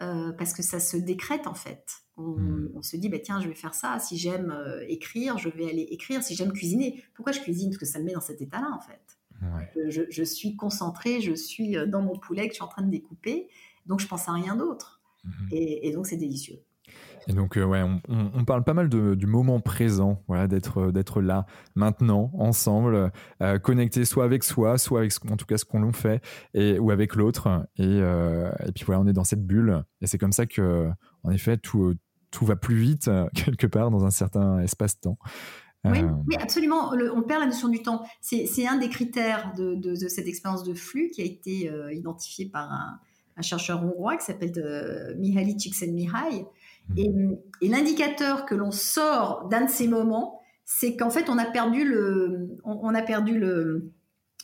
euh, parce que ça se décrète en fait. On, hmm. se dit, bah, tiens, je vais faire ça. Si j'aime euh, écrire, je vais aller écrire. Si j'aime cuisiner, pourquoi je cuisine? Parce que ça me met dans cet état-là en fait. Je, suis concentrée, je suis euh, dans mon poulet que je suis en train de découper, donc je pense à rien d'autre. Hmm. Et, donc c'est délicieux. Et donc, ouais, on, parle pas mal du moment présent, voilà, d'être d'être là, maintenant, ensemble, connecté soit avec soi, soit avec en tout cas ce qu'on fait, et ou avec l'autre. Et, puis voilà, on est dans cette bulle. Et c'est comme ça que, en effet, tout tout va plus vite quelque part dans un certain espace-temps. Oui, euh, oui, absolument. on perd la notion du temps. C'est un des critères de, cette expérience de flux qui a été euh, identifié par un, chercheur hongrois qui s'appelle euh, Mihaly Csikszentmihalyi. Mmh. Et, et l'indicateur que l'on sort d'un de ces moments, c'est qu'en fait, on a perdu le, on, a perdu le,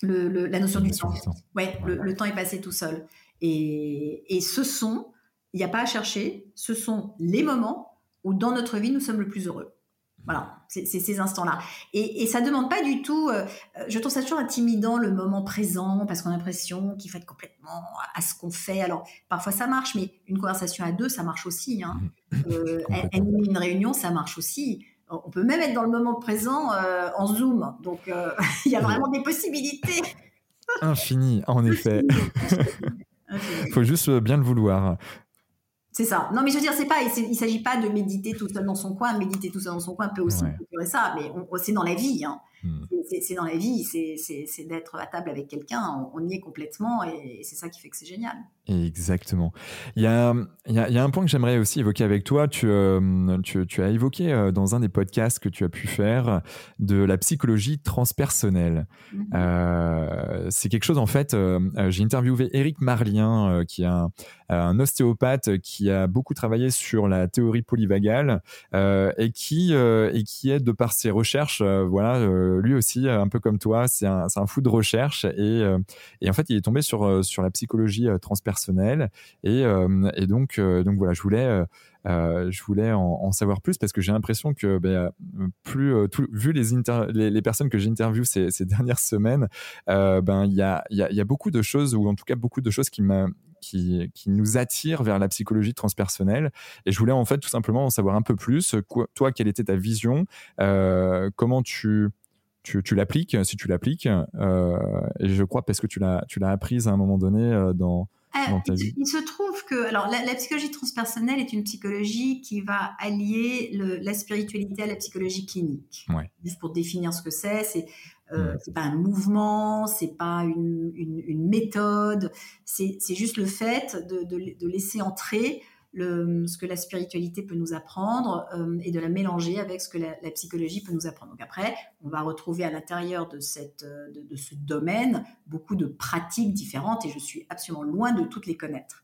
la notion du temps. Ouais, le, temps est passé tout seul. Et, et ce sont, il n'y a pas à chercher, ce sont les moments où dans notre vie nous sommes le plus heureux. Voilà, c'est ces instants-là. Et, et, ça demande pas du tout. Euh, je trouve ça toujours intimidant le moment présent parce qu'on a l'impression qu'il faut être complètement à ce qu'on fait. Alors parfois ça marche, mais une conversation à deux, ça marche aussi. Hein. Euh, animer une réunion, ça marche aussi. On peut même être dans le moment présent euh, en zoom. Donc euh, il y a vraiment des possibilités. Infini, en effet. Il faut juste bien le vouloir. C'est ça. Non, mais je veux dire, c'est pas, il ne s'agit pas de méditer tout seul dans son coin. Méditer tout seul dans son coin peut aussi ouais. ça, mais c'est dans la vie. Hein. Hmm. C'est dans la vie, c'est d'être à table avec quelqu'un. On, y est complètement et c'est ça qui fait que c'est génial. Exactement. Il y a, il y a, un point que j'aimerais aussi évoquer avec toi. Tu, euh, tu, tu, as évoqué euh, dans un des podcasts que tu as pu faire de la psychologie transpersonnelle. Mm-hmm. Euh, c'est quelque chose, en fait, j'ai interviewé Eric Marlien, qui est un, un, ostéopathe qui a beaucoup travaillé sur la théorie polyvagale et, qui, et qui est, de par ses recherches, voilà, lui aussi, un peu comme toi, c'est un, un, fou de recherche et, et en fait, il est tombé sur, sur la psychologie transpersonnelle personnel. Et, euh, et donc, euh, donc voilà, je voulais, euh, je voulais en, savoir plus parce que j'ai l'impression que ben, plus, vu les, les, personnes que j'interviewe ces, ces dernières semaines, ben il y a, y, y a beaucoup de choses ou en tout cas beaucoup de choses qui m'a qui, qui, nous attirent vers la psychologie transpersonnelle. Et je voulais en fait tout simplement en savoir un peu plus. toi, quelle était ta vision? Comment tu, tu, l'appliques, si tu l'appliques Et je crois parce que tu l'as apprise à un moment donné dans, euh, il, se trouve que alors la, psychologie transpersonnelle est une psychologie qui va allier le, la spiritualité à la psychologie clinique. Juste pour définir ce que c'est, c'est euh, c'est pas un mouvement, c'est pas une, une, une méthode, c'est juste le fait de, de, de laisser entrer ce que la spiritualité peut nous apprendre euh, et de la mélanger avec ce que la, psychologie peut nous apprendre. Donc après, on va retrouver à l'intérieur de, cette, euh, de, ce domaine beaucoup de pratiques différentes et je suis absolument loin de toutes les connaître.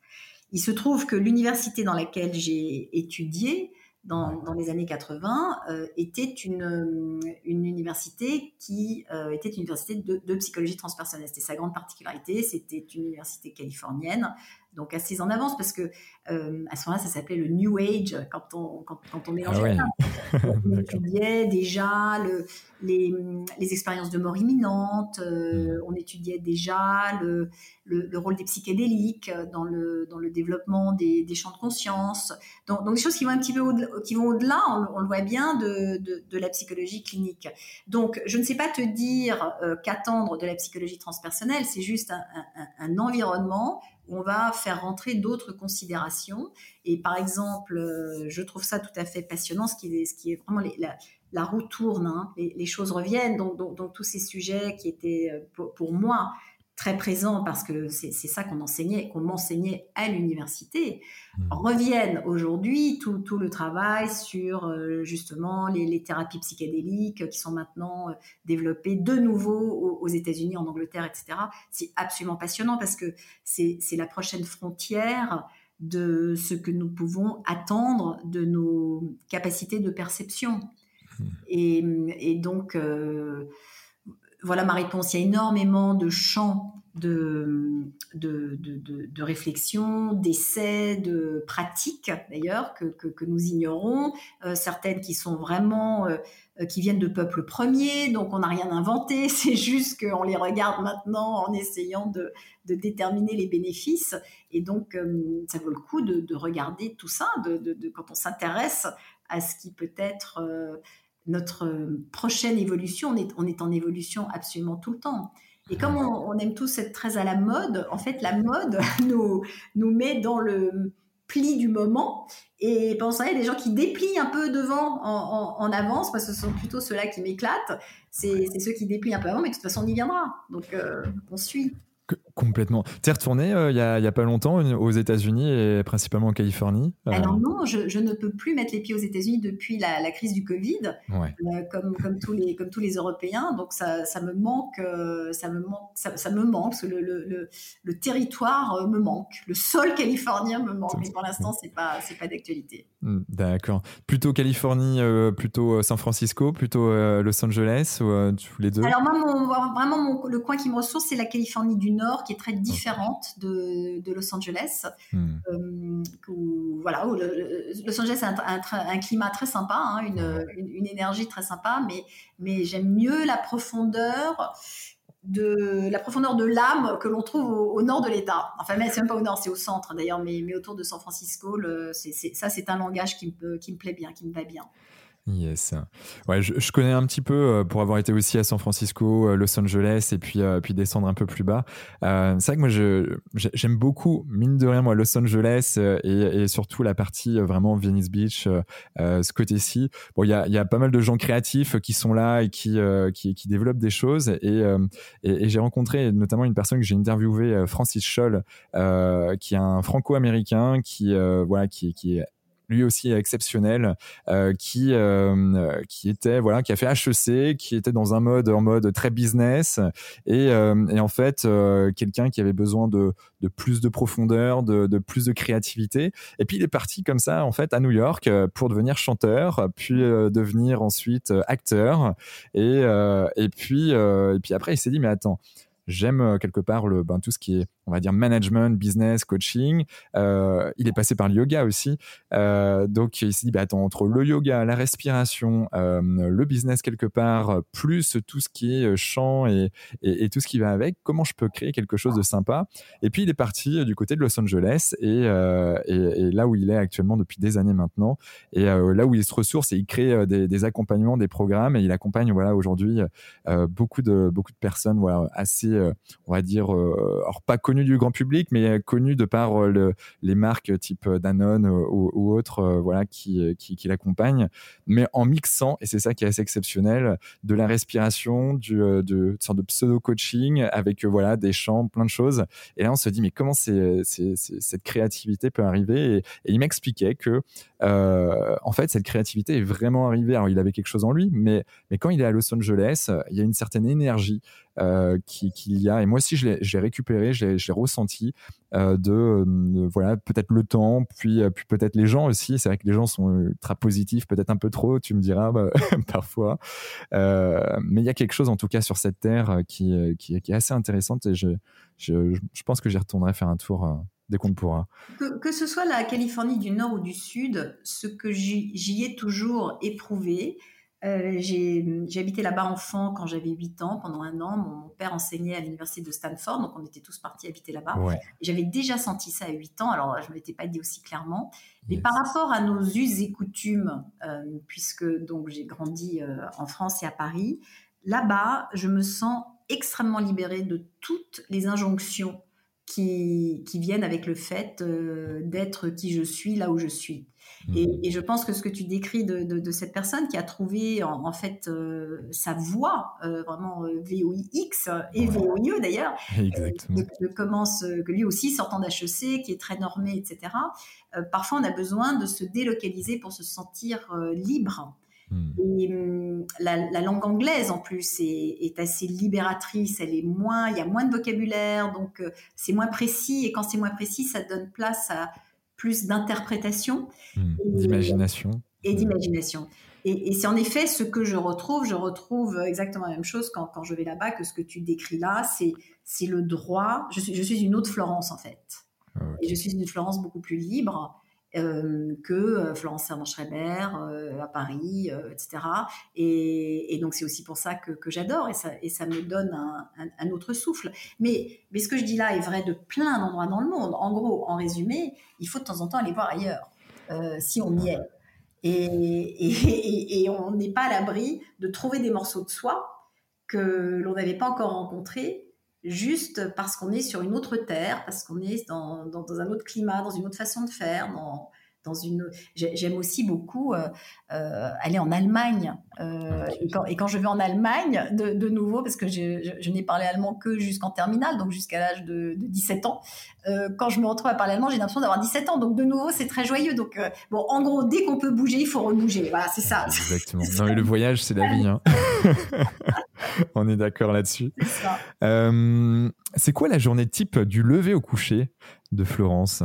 Il se trouve que l'université dans laquelle j'ai étudié, dans, les années 80 euh, était une, une université qui était une université de, de psychologie transpersonnelle. C'était sa grande particularité. C'était une université californienne donc assez en avance parce que euh, à ce moment-là, ça s'appelait le New Age quand on quand, quand on mélangeait ah On étudiait déjà le, les, les, expériences de mort imminente, euh, mm. on étudiait déjà le, le, rôle des psychédéliques dans le dans le développement des, des champs de conscience. Donc, donc, des choses qui vont un petit peu au qui vont au-delà, on, le voit bien de, de, de, la psychologie clinique. Donc je ne sais pas te dire euh, qu'attendre de la psychologie transpersonnelle, c'est juste un, un, un environnement on va faire rentrer d'autres considérations. Et par exemple, euh, je trouve ça tout à fait passionnant, ce qui est, ce qui est vraiment la, roue tourne, hein. les, choses reviennent. Donc, tous ces sujets qui étaient euh, pour moi très présent parce que c'est ça qu'on enseignait, qu'on m'enseignait à l'université, mmh. reviennent aujourd'hui tout, tout, le travail sur euh, justement les, thérapies psychédéliques qui sont maintenant euh, développées de nouveau aux, États-Unis, en Angleterre, etc. C'est absolument passionnant parce que c'est la prochaine frontière de ce que nous pouvons attendre de nos capacités de perception. Mmh. Et, et, donc, euh, voilà ma réponse. Il y a énormément de champs de, de, de, réflexion, d'essais, de pratiques d'ailleurs que, que, nous ignorons, euh, certaines qui sont vraiment euh, euh, qui viennent de peuples premiers, donc on n'a rien inventé, c'est juste qu'on les regarde maintenant en essayant de, de déterminer les bénéfices, et donc ça vaut le coup de, regarder tout ça, de, quand on s'intéresse à ce qui peut être notre euh, prochaine évolution, on est, on est en évolution absolument tout le temps. Et comme on, aime tous être très à la mode, en fait, la mode nous, nous met dans le, pli du moment. Et temps, il y a des gens qui déplient un peu devant en, avance, parce que ce sont plutôt ceux-là qui m'éclatent. C'est ceux qui déplient un peu avant, mais de toute façon, on y viendra. Donc, euh, on suit. Complètement. Tu es retourné euh, il n'y a, pas longtemps aux États-Unis et principalement en Californie euh, Alors non, je, ne peux plus mettre les pieds aux États-Unis depuis la, crise du Covid, euh, comme, comme, tous les, comme tous les Européens. Donc ça, ça me manque, ça me manque, ça, me manque parce que le, le, le, territoire me manque, le sol californien me manque. Mais pour l'instant, c'est pas c'est pas d'actualité. Hmm, d'accord. Plutôt Californie, plutôt San Francisco, plutôt Los Angeles ou tous les deux? Alors moi, vraiment, le coin qui me ressource, c'est la Californie du Nord qui est très différente de, de Los Angeles. Hmm. Euh, voilà, Los Angeles a un, un, climat très sympa, hein, une, une, énergie très sympa, mais, mais j'aime mieux la profondeur de la profondeur de l'âme que l'on trouve au, nord de l'État. Enfin, mais c'est même pas au nord, c'est au centre d'ailleurs, mais, mais autour de San Francisco, le, ça c'est un langage qui me, qui me plaît bien, qui me va bien. Yes. Ouais, je, connais un petit peu euh, pour avoir été aussi à San Francisco, euh, Los Angeles et puis euh, puis descendre un peu plus bas. C'est vrai que moi je j'aime beaucoup mine de rien moi Los Angeles et, et surtout la partie vraiment Venice Beach, ce côté-ci. Bon, il y a y a pas mal de gens créatifs qui sont là et qui qui, qui développent des choses et et, j'ai rencontré notamment une personne que j'ai interviewé, Francis Scholl, qui est un franco-américain qui voilà qui qui est lui aussi exceptionnel, euh, qui euh, qui était voilà, qui a fait HEC, qui était dans un mode en mode très business et, euh, et en fait euh, quelqu'un qui avait besoin de, de plus de profondeur, de, de, plus de créativité. Et puis il est parti comme ça en fait à New York pour devenir chanteur, puis devenir ensuite acteur et et puis et puis après il s'est dit mais attends j'aime quelque part ben, tout ce qui est on va dire management, business, coaching. Euh, il est passé par le yoga aussi. Euh, donc il s'est dit, bah, attends, entre le yoga, la respiration, euh, le business quelque part, plus tout ce qui est chant et, tout ce qui va avec, comment je peux créer quelque chose de sympa? Et puis il est parti du côté de Los Angeles et, euh, là où il est actuellement depuis des années maintenant, et euh, là où il se ressource et il crée des, des accompagnements, des programmes et il accompagne voilà aujourd'hui beaucoup de beaucoup de personnes voilà assez, on va dire, alors pas connues du grand public, mais connu de par euh, le, les marques type Danone ou, ou autres, euh, voilà, qui, qui, l'accompagnent, mais en mixant, et c'est ça qui est assez exceptionnel, de la respiration, euh, de, sorte de pseudo-coaching avec voilà des chants, plein de choses. Et là, on se dit, mais comment cette créativité peut arriver? Et, il m'expliquait que, euh, en fait, cette créativité est vraiment arrivée. Alors, il avait quelque chose en lui, mais, mais quand il est à Los Angeles, il y a une certaine énergie euh, qu'il y a. Et moi aussi, je l'ai récupéré, je l'ai ressenti euh, de, voilà peut-être le temps, puis euh, puis peut-être les gens aussi. C'est vrai que les gens sont ultra positifs, peut-être un peu trop. Tu me diras bah, parfois, mais il y a quelque chose en tout cas sur cette terre qui qui, qui est assez intéressante et je je, je pense que j'y retournerai faire un tour dès qu'on pourra. Que, que, ce soit la Californie du Nord ou du Sud, ce que j'y ai toujours éprouvé, euh, j'ai habité là-bas enfant quand j'avais 8 ans, pendant un an. Mon, père enseignait à l'université de Stanford, donc on était tous partis habiter là-bas. J'avais déjà senti ça à 8 ans, alors je ne l'étais pas dit aussi clairement. Mais par rapport à nos us et coutumes, euh, puisque donc j'ai grandi euh, en France et à Paris, là-bas, je me sens extrêmement libérée de toutes les injonctions qui, qui viennent avec le fait d'être qui je suis là où je suis. Et, mhm. et, je pense que ce que tu décris de, de, de cette personne qui a trouvé en, fait euh, sa voix, euh, vraiment euh, VOIX et VOIE d'ailleurs, Exactement. De, commence, que lui aussi sortant d'HEC, qui est très normé, etc. parfois on a besoin de se délocaliser pour se sentir libre. Hmm. Et hum, la, la, langue anglaise en plus est, est, assez libératrice, elle est moins, il y a moins de vocabulaire, donc c'est moins précis. Et quand c'est moins précis, ça donne place à plus d'interprétation. Hmm. d'imagination. Et d'imagination. Et, c'est en effet ce que je retrouve. Je retrouve exactement la même chose quand, quand je vais là-bas que ce que tu décris là. C'est le droit. Je suis, je suis une autre Florence, en fait. Ah, et je suis une Florence beaucoup plus libre. Euh, que euh, Florence Servan-Schreiber euh, à Paris, etc. Et, donc c'est aussi pour ça que, j'adore et ça, me donne un, autre souffle. Mais, mais ce que je dis là est vrai de plein d'endroits dans le monde. En gros, en résumé, il faut de temps en temps aller voir ailleurs, si on y est. Et, et on n'est pas à l'abri de trouver des morceaux de soi que l'on n'avait pas encore rencontrés juste parce qu'on est sur une autre terre, parce qu'on est dans, un autre climat, dans une autre façon de faire, une. J'aime aussi beaucoup euh, euh, aller en Allemagne. Euh, et, quand, je vais en Allemagne, de, nouveau, parce que je, n'ai parlé allemand que jusqu'en terminale, donc jusqu'à l'âge de, 17 ans. quand je me retrouve à parler allemand, j'ai l'impression d'avoir 17 ans. Donc de nouveau, c'est très joyeux. Donc bon, en gros, dès qu'on peut bouger, il faut rebouger. Voilà, c'est ça. Exactement. Non, mais le voyage, c'est la vie. Hein. On est d'accord là-dessus. C'est quoi la journée type du lever au coucher de Florence?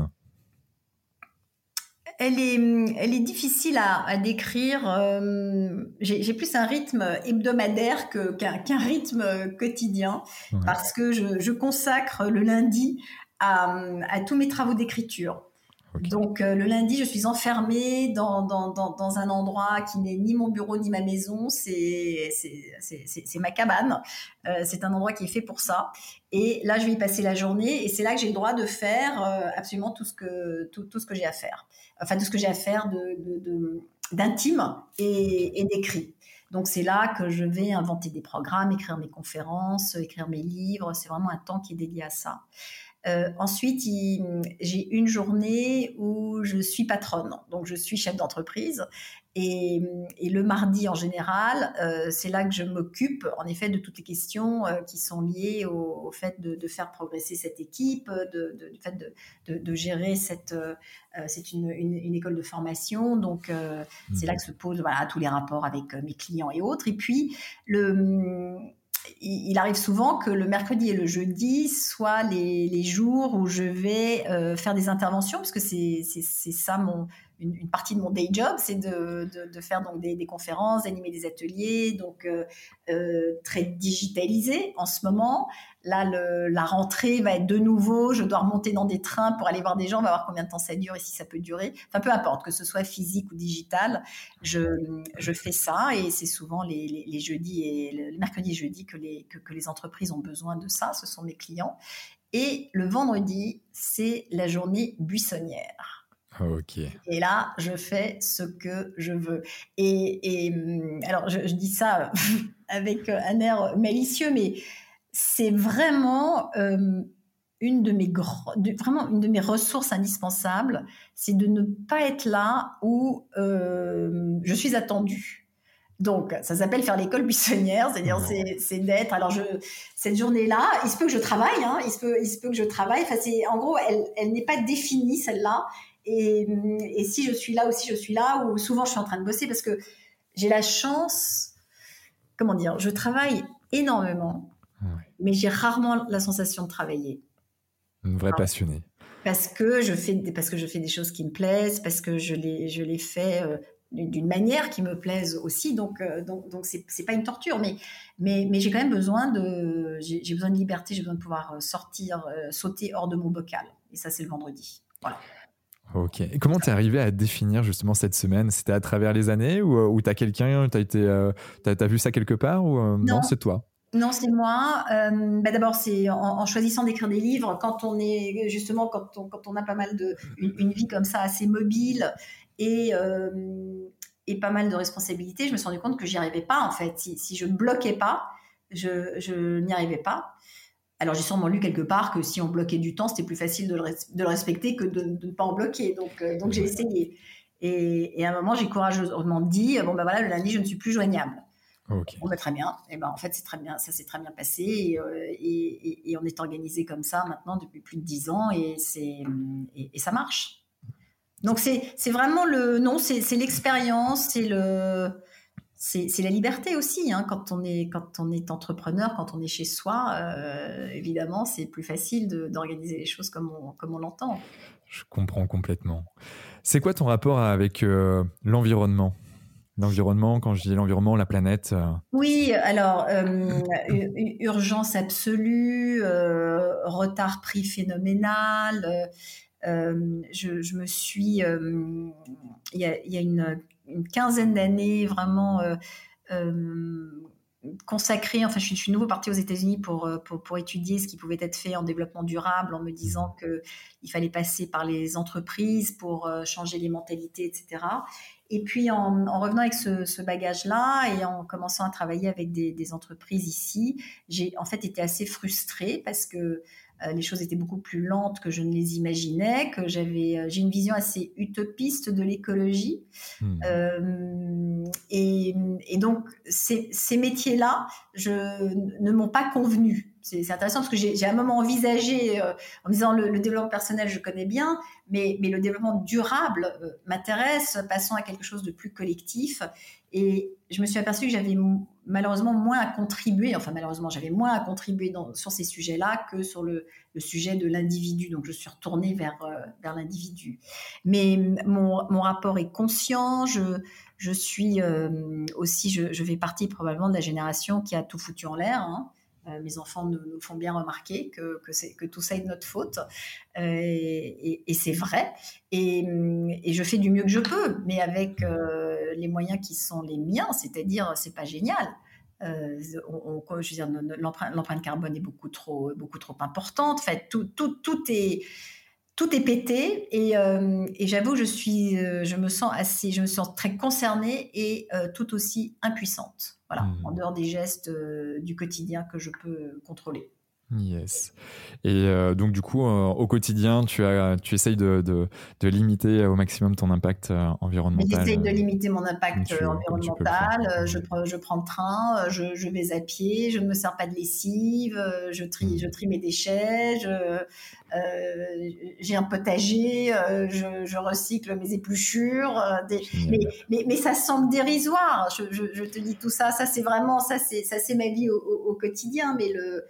Elle est, elle est difficile à, décrire. Euh, j'ai plus un rythme hebdomadaire qu'un rythme quotidien parce que je, consacre le lundi à, tous mes travaux d'écriture. Donc euh, le lundi, je suis enfermée dans, dans, un endroit qui n'est ni mon bureau ni ma maison, c'est ma cabane. Euh, c'est un endroit qui est fait pour ça. Et là, je vais y passer la journée et c'est là que j'ai le droit de faire absolument tout ce que, tout, tout ce que j'ai à faire enfin de ce que j'ai à faire d'intime de, et, d'écrit. Donc c'est là que je vais inventer des programmes, écrire mes conférences, écrire mes livres. C'est vraiment un temps qui est dédié à ça. Euh, ensuite, j'ai une journée où je suis patronne, donc je suis chef d'entreprise et, le mardi, en général, euh, c'est là que je m'occupe, en effet, de toutes les questions euh, qui sont liées au, fait de, faire progresser cette équipe, de, du fait de, gérer cette. C'est une, une, école de formation, donc c'est là que se posent voilà, tous les rapports avec mes clients et autres. Et puis, le il arrive souvent que le mercredi et le jeudi soient les, les jours où je vais faire des interventions, parce que c'est ça mon, une, partie de mon day job, c'est de, faire donc des, conférences, d'animer des ateliers, donc euh, euh, très digitalisé en ce moment. Là, la rentrée va être de nouveau. Je dois remonter dans des trains pour aller voir des gens. On va voir combien de temps ça dure et si ça peut durer. Enfin, peu importe, que ce soit physique ou digital, je, fais ça et c'est souvent les, les, jeudis et le mercredi et jeudi que les, que les entreprises ont besoin de ça. Ce sont mes clients. Et le vendredi, c'est la journée buissonnière. Et là, je fais ce que je veux. Et, et hum, alors, je, dis ça avec un air malicieux, mais c'est vraiment hum, une de mes vraiment une de mes ressources indispensables, c'est de ne pas être là où hum, je suis attendue. Donc, ça s'appelle faire l'école buissonnière, c'est-à-dire c'est d'être. Alors, je, cette journée-là, il se peut que je travaille, hein, il, se peut, il se peut que je travaille. Enfin, en gros, elle, elle n'est pas définie celle-là. Et, si je suis là ou si je suis là, ou souvent je suis en train de bosser parce que j'ai la chance, comment dire, je travaille énormément, mais j'ai rarement la sensation de travailler. Une vraie passionnée. Parce que je fais, parce que je fais des choses qui me plaisent, parce que je les, je les fais euh, d'une manière qui me plaise aussi. Donc, euh, donc, donc c'est pas une torture, mais, mais, mais j'ai quand même besoin de, j'ai besoin de liberté, j'ai besoin de pouvoir euh, sortir, sauter hors de mon bocal. Et ça, c'est le vendredi. Voilà. Ok. Et comment t'es arrivé à définir justement cette semaine? C'était à travers les années ou, euh, ou t'as quelqu'un, t'as été, euh, t'as, vu ça quelque part ou euh, non, c'est toi? Non, c'est moi. bah d'abord, c'est en, choisissant d'écrire des livres. Quand on est justement, quand on, quand on a pas mal de une, vie comme ça assez mobile et et pas mal de responsabilités, je me suis rendu compte que j'y arrivais pas en fait. Si, si je ne bloquais pas, je, je n'y arrivais pas. Alors j'ai sûrement lu quelque part que si on bloquait du temps, c'était plus facile de le, respecter que de, ne pas en bloquer. Donc, euh, donc j'ai essayé. Et, à un moment, j'ai courageusement dit bon ben voilà, le lundi, je ne suis plus joignable. Okay. Bon, ben, très bien. Et ben en fait, c'est très bien. Ça s'est très bien passé et, euh, on est organisé comme ça maintenant depuis plus de dix ans et c'est et, ça marche. Donc c'est vraiment le non, c'est l'expérience, c'est le c'est la liberté aussi. Hein, quand, on est, quand on est entrepreneur, quand on est chez soi, euh, évidemment, c'est plus facile d'organiser les choses comme on, comme on l'entend. Je comprends complètement. C'est quoi ton rapport avec euh, l'environnement? L'environnement, quand je dis l'environnement, la planète euh Oui, alors, urgence absolue, retard pris phénoménal. Je, je, me suis. Il y a une une quinzaine d'années vraiment euh, euh, consacrée. Enfin, je suis, nouveau partie aux États-Unis euh, pour, pour, étudier ce qui pouvait être fait en développement durable, en me disant qu'il fallait passer par les entreprises pour changer les mentalités, etc. Et puis en, revenant avec ce, bagage-là et en commençant à travailler avec des, des entreprises ici, j'ai en fait été assez frustrée parce que les choses étaient beaucoup plus lentes que je ne les imaginais, que j'avais, euh, j'ai une vision assez utopiste de l'écologie. Hmm. Euh, et, donc, ces, ces métiers-là je, ne m'ont pas convenu. C'est intéressant parce que j'ai un moment envisagé, en me disant le, développement personnel, je connais bien, mais, le développement durable m'intéresse, passons à quelque chose de plus collectif. Et je me suis aperçue que j'avais malheureusement moins à contribuer, enfin malheureusement j'avais moins à contribuer sur ces sujets-là que sur le, sujet de l'individu. Donc je suis retournée vers, euh, l'individu. Mais mon, rapport est conscient, je, suis euh, aussi, je, je, fais partie probablement de la génération qui a tout foutu en l'air. Hein. Euh, mes enfants nous, font bien remarquer que, tout ça est de notre faute. Euh, et, c'est vrai. Et, et, je fais du mieux que je peux, mais avec euh, les moyens qui sont les miens, c'est-à-dire, c'est pas génial. l'empreinte carbone est beaucoup trop, importante. En fait, tout, est pété et, j'avoue je me sens très concernée et tout aussi impuissante voilà, mmh. en dehors des gestes euh, du quotidien que je peux contrôler. Yes. Et euh, donc du coup, euh, au quotidien, tu, as, tu essayes de, de, limiter au maximum ton impact environnemental. J'essaye de limiter mon impact environnemental. Je, je, prends le train, je, je, vais à pied, je ne me sers pas de lessive, je trie, je mmh. trie mes déchets, j'ai un potager, je, recycle mes épluchures. mais, mais, mais, ça semble dérisoire. Je, te dis tout ça, ça c'est vraiment, ça c'est ma vie au, au quotidien. Mais le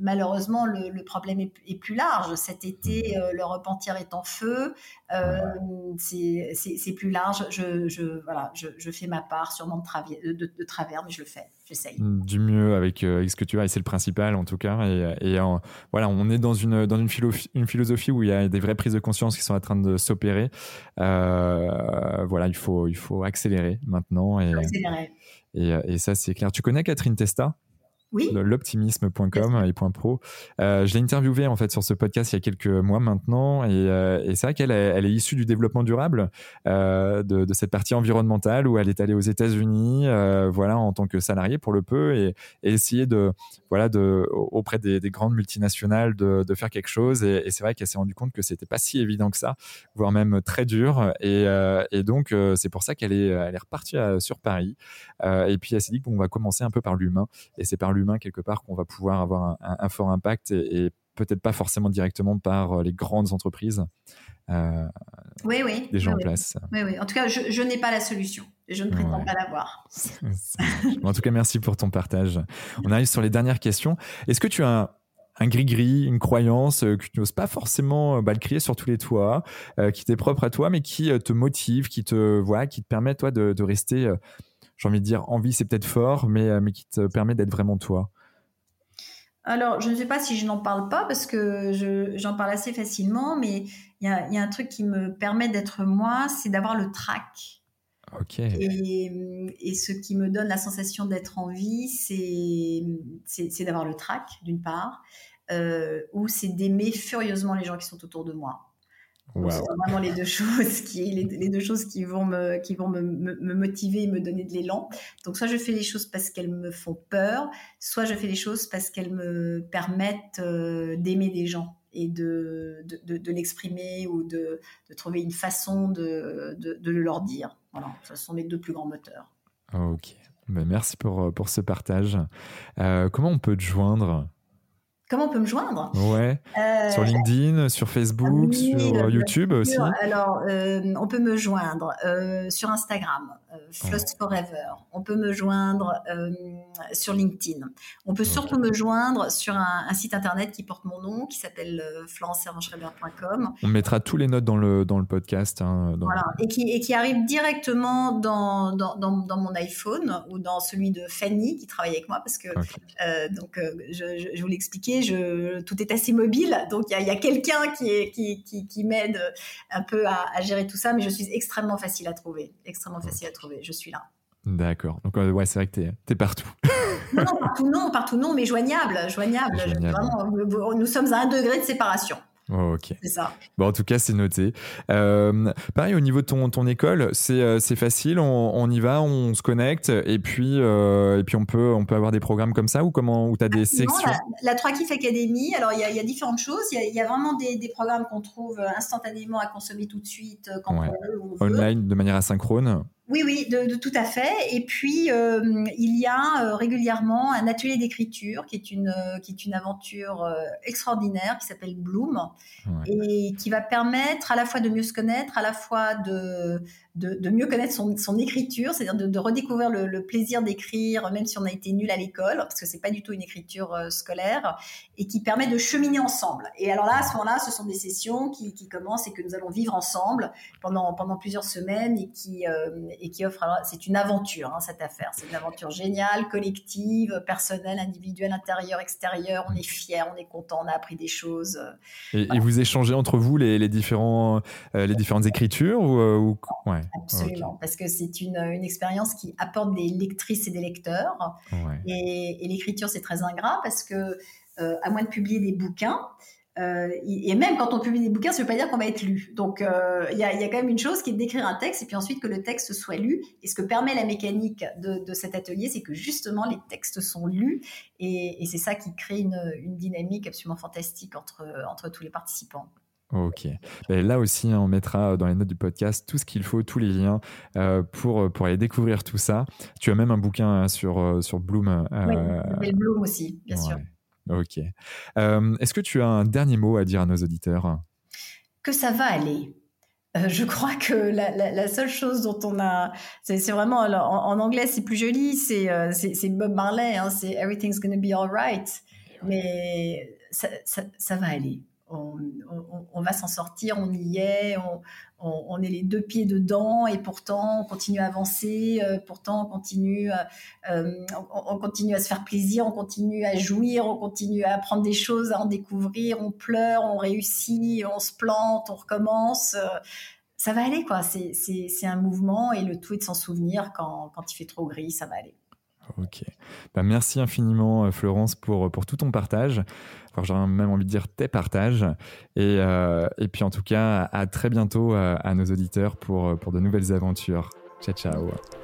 malheureusement, le, problème est, plus large. Cet été, mmh. euh, le repentir est en feu. Euh, c'est plus large. Je, voilà, je, fais ma part, sûrement de, de, travers, mais je le fais. J'essaye. Mmh, du mieux avec, euh, ce que tu as, et c'est le principal en tout cas. Et, voilà, on est dans une, dans une, une, philosophie où il y a des vraies prises de conscience qui sont en train de s'opérer. voilà, il faut, il faut accélérer maintenant. Et, accélérer. Et, et ça, c'est clair. Tu connais Catherine Testa? Oui. l'optimisme.com et .pro. Euh, je l'ai interviewée en fait sur ce podcast il y a quelques mois maintenant et, euh, et c'est vrai qu'elle elle est issue du développement durable, euh, de, de, cette partie environnementale où elle est allée aux États-Unis, voilà, en tant que salariée pour le peu et, et essayer de, voilà, de auprès des, des grandes multinationales de, de, faire quelque chose. Et, et c'est vrai qu'elle s'est rendue compte que c'était pas si évident que ça, voire même très dur. Et, et donc c'est pour ça qu'elle est, elle est repartie sur Paris. et puis elle s'est dit qu'on va commencer un peu par l'humain et c'est par l'humain quelque part qu'on va pouvoir avoir un, fort impact et, peut-être pas forcément directement par euh, les grandes entreprises. Euh, oui, oui. Déjà en place. Oui, oui. En tout cas, je, n'ai pas la solution. Je ne prétends pas l'avoir. en tout cas, merci pour ton partage. On arrive sur les dernières questions. Est-ce que tu as un gris-gris, une croyance euh, que tu n'oses pas forcément bah, le crier sur tous les toits, qui t'est propre à toi, mais qui te motive, qui te, voilà, qui te permet toi de, de rester j'ai envie de dire, envie, c'est peut-être fort, mais, euh, mais qui te permet d'être vraiment toi alors, je ne sais pas si je n'en parle pas parce que j'en parle assez facilement, mais il y a, y a, un truc qui me permet d'être moi, c'est d'avoir le trac. Ok. Et, et, ce qui me donne la sensation d'être en vie, c'est d'avoir le trac, d'une part, euh, ou c'est d'aimer furieusement les gens qui sont autour de moi. C'est vraiment les deux choses qui, les, deux choses qui vont me, qui vont me, me, motiver et me donner de l'élan. Donc, soit je fais les choses parce qu'elles me font peur, soit je fais les choses parce qu'elles me permettent euh, d'aimer des gens et de, de, de, l'exprimer ou de, de, trouver une façon de, de, le leur dire. Voilà, ce sont mes deux plus grands moteurs. Ok. Ben, merci pour, pour ce partage. Euh, comment on peut te joindre? Comment on peut me joindre? Ouais. Euh, sur LinkedIn, sur Facebook, sur YouTube aussi. Alors, euh, on peut me joindre euh, sur Instagram, Floss Forever. On peut me joindre sur LinkedIn. On peut surtout me joindre sur un, site internet qui porte mon nom, qui s'appelle. On mettra tous les notes dans le, dans le podcast. Hein, voilà. Et, qui, et qui arrive directement dans, dans, dans, mon iPhone ou dans celui de Fanny qui travaille avec moi parce que, donc, je, je, je vous l'expliquais je, tout est assez mobile, donc il y a, quelqu'un qui, qui, qui, m'aide un peu à, gérer tout ça, mais je suis extrêmement facile à trouver, extrêmement facile à trouver. Je suis là. D'accord. Donc euh, ouais, c'est vrai que tu es, partout. non, partout non, partout non, mais joignable, joignable. Vraiment, nous sommes à un degré de séparation. Oh, ok. C'est ça. Bon, en tout cas, c'est noté. Euh, pareil, au niveau de ton, ton école, c'est euh, facile, on, on, y va, on se connecte, et puis, euh, et puis on, peut, on peut avoir des programmes comme ça, ou comment Ou tu as des sections La, la 3 Kif Academy, alors il y, y, a différentes choses. Il y, y a, vraiment des, des programmes qu'on trouve instantanément à consommer tout de suite, quand on veut. Online, de manière asynchrone oui, oui, de, de, tout à fait. Et puis, euh, il y a euh, régulièrement un atelier d'écriture qui est une, euh, qui est une aventure euh, extraordinaire qui s'appelle Bloom ouais. et qui va permettre à la fois de mieux se connaître, à la fois de, de, de mieux connaître son, son écriture, c'est-à-dire de, de, redécouvrir le, le plaisir d'écrire, même si on a été nul à l'école, parce que c'est pas du tout une écriture euh, scolaire, et qui permet de cheminer ensemble. Et alors là, à ce moment-là, ce sont des sessions qui, qui commencent et que nous allons vivre ensemble pendant, pendant plusieurs semaines et qui, euh, et qui offrent. C'est une aventure, hein, cette affaire. C'est une aventure géniale, collective, personnelle, individuelle, intérieure, extérieure. On est fiers, on est content, on a appris des choses. Et, voilà. et vous échangez entre vous les, les différents, euh, les différentes écritures ou, euh, ou... Ouais. Absolument, okay. parce que c'est une, une expérience qui apporte des lectrices et des lecteurs. Ouais. Et, et l'écriture, c'est très ingrat parce que, euh, à moins de publier des bouquins, euh, et même quand on publie des bouquins, ça ne veut pas dire qu'on va être lu. Donc, il euh, y, a, y, a, quand même une chose qui est d'écrire un texte et puis ensuite que le texte soit lu. Et ce que permet la mécanique de, de cet atelier, c'est que justement les textes sont lus et, et c'est ça qui crée une, une, dynamique absolument fantastique entre, entre tous les participants. Ok. Et là aussi, hein, on mettra dans les notes du podcast tout ce qu'il faut, tous les liens euh, pour, pour aller découvrir tout ça. Tu as même un bouquin sur, sur Bloom. Euh... Oui, Bloom aussi, bien ouais. sûr. Ok. Euh, Est-ce que tu as un dernier mot à dire à nos auditeurs? Que ça va aller. Euh, je crois que la, la, la, seule chose dont on a, c'est vraiment en, en, anglais c'est plus joli, c'est euh, Bob Marley, hein, c'est Everything's gonna be alright, mais ça, ça, ça, va aller. On, va s'en sortir, on y est, on, est les deux pieds dedans et pourtant on continue à avancer, euh, pourtant on continue, euh, on, on, continue à se faire plaisir, on continue à jouir, on continue à apprendre des choses, à en découvrir, on pleure, on réussit, on se plante, on recommence. Euh, ça va aller quoi, c'est un mouvement et le tout est de s'en souvenir quand il fait trop gris, ça va aller. Ok. Bah, merci infiniment, Florence, pour, pour tout ton partage. Alors, j'aurais même envie de dire tes partages. Et, euh, et puis, en tout cas, à très bientôt à, à nos auditeurs pour, pour de nouvelles aventures. Ciao, ciao.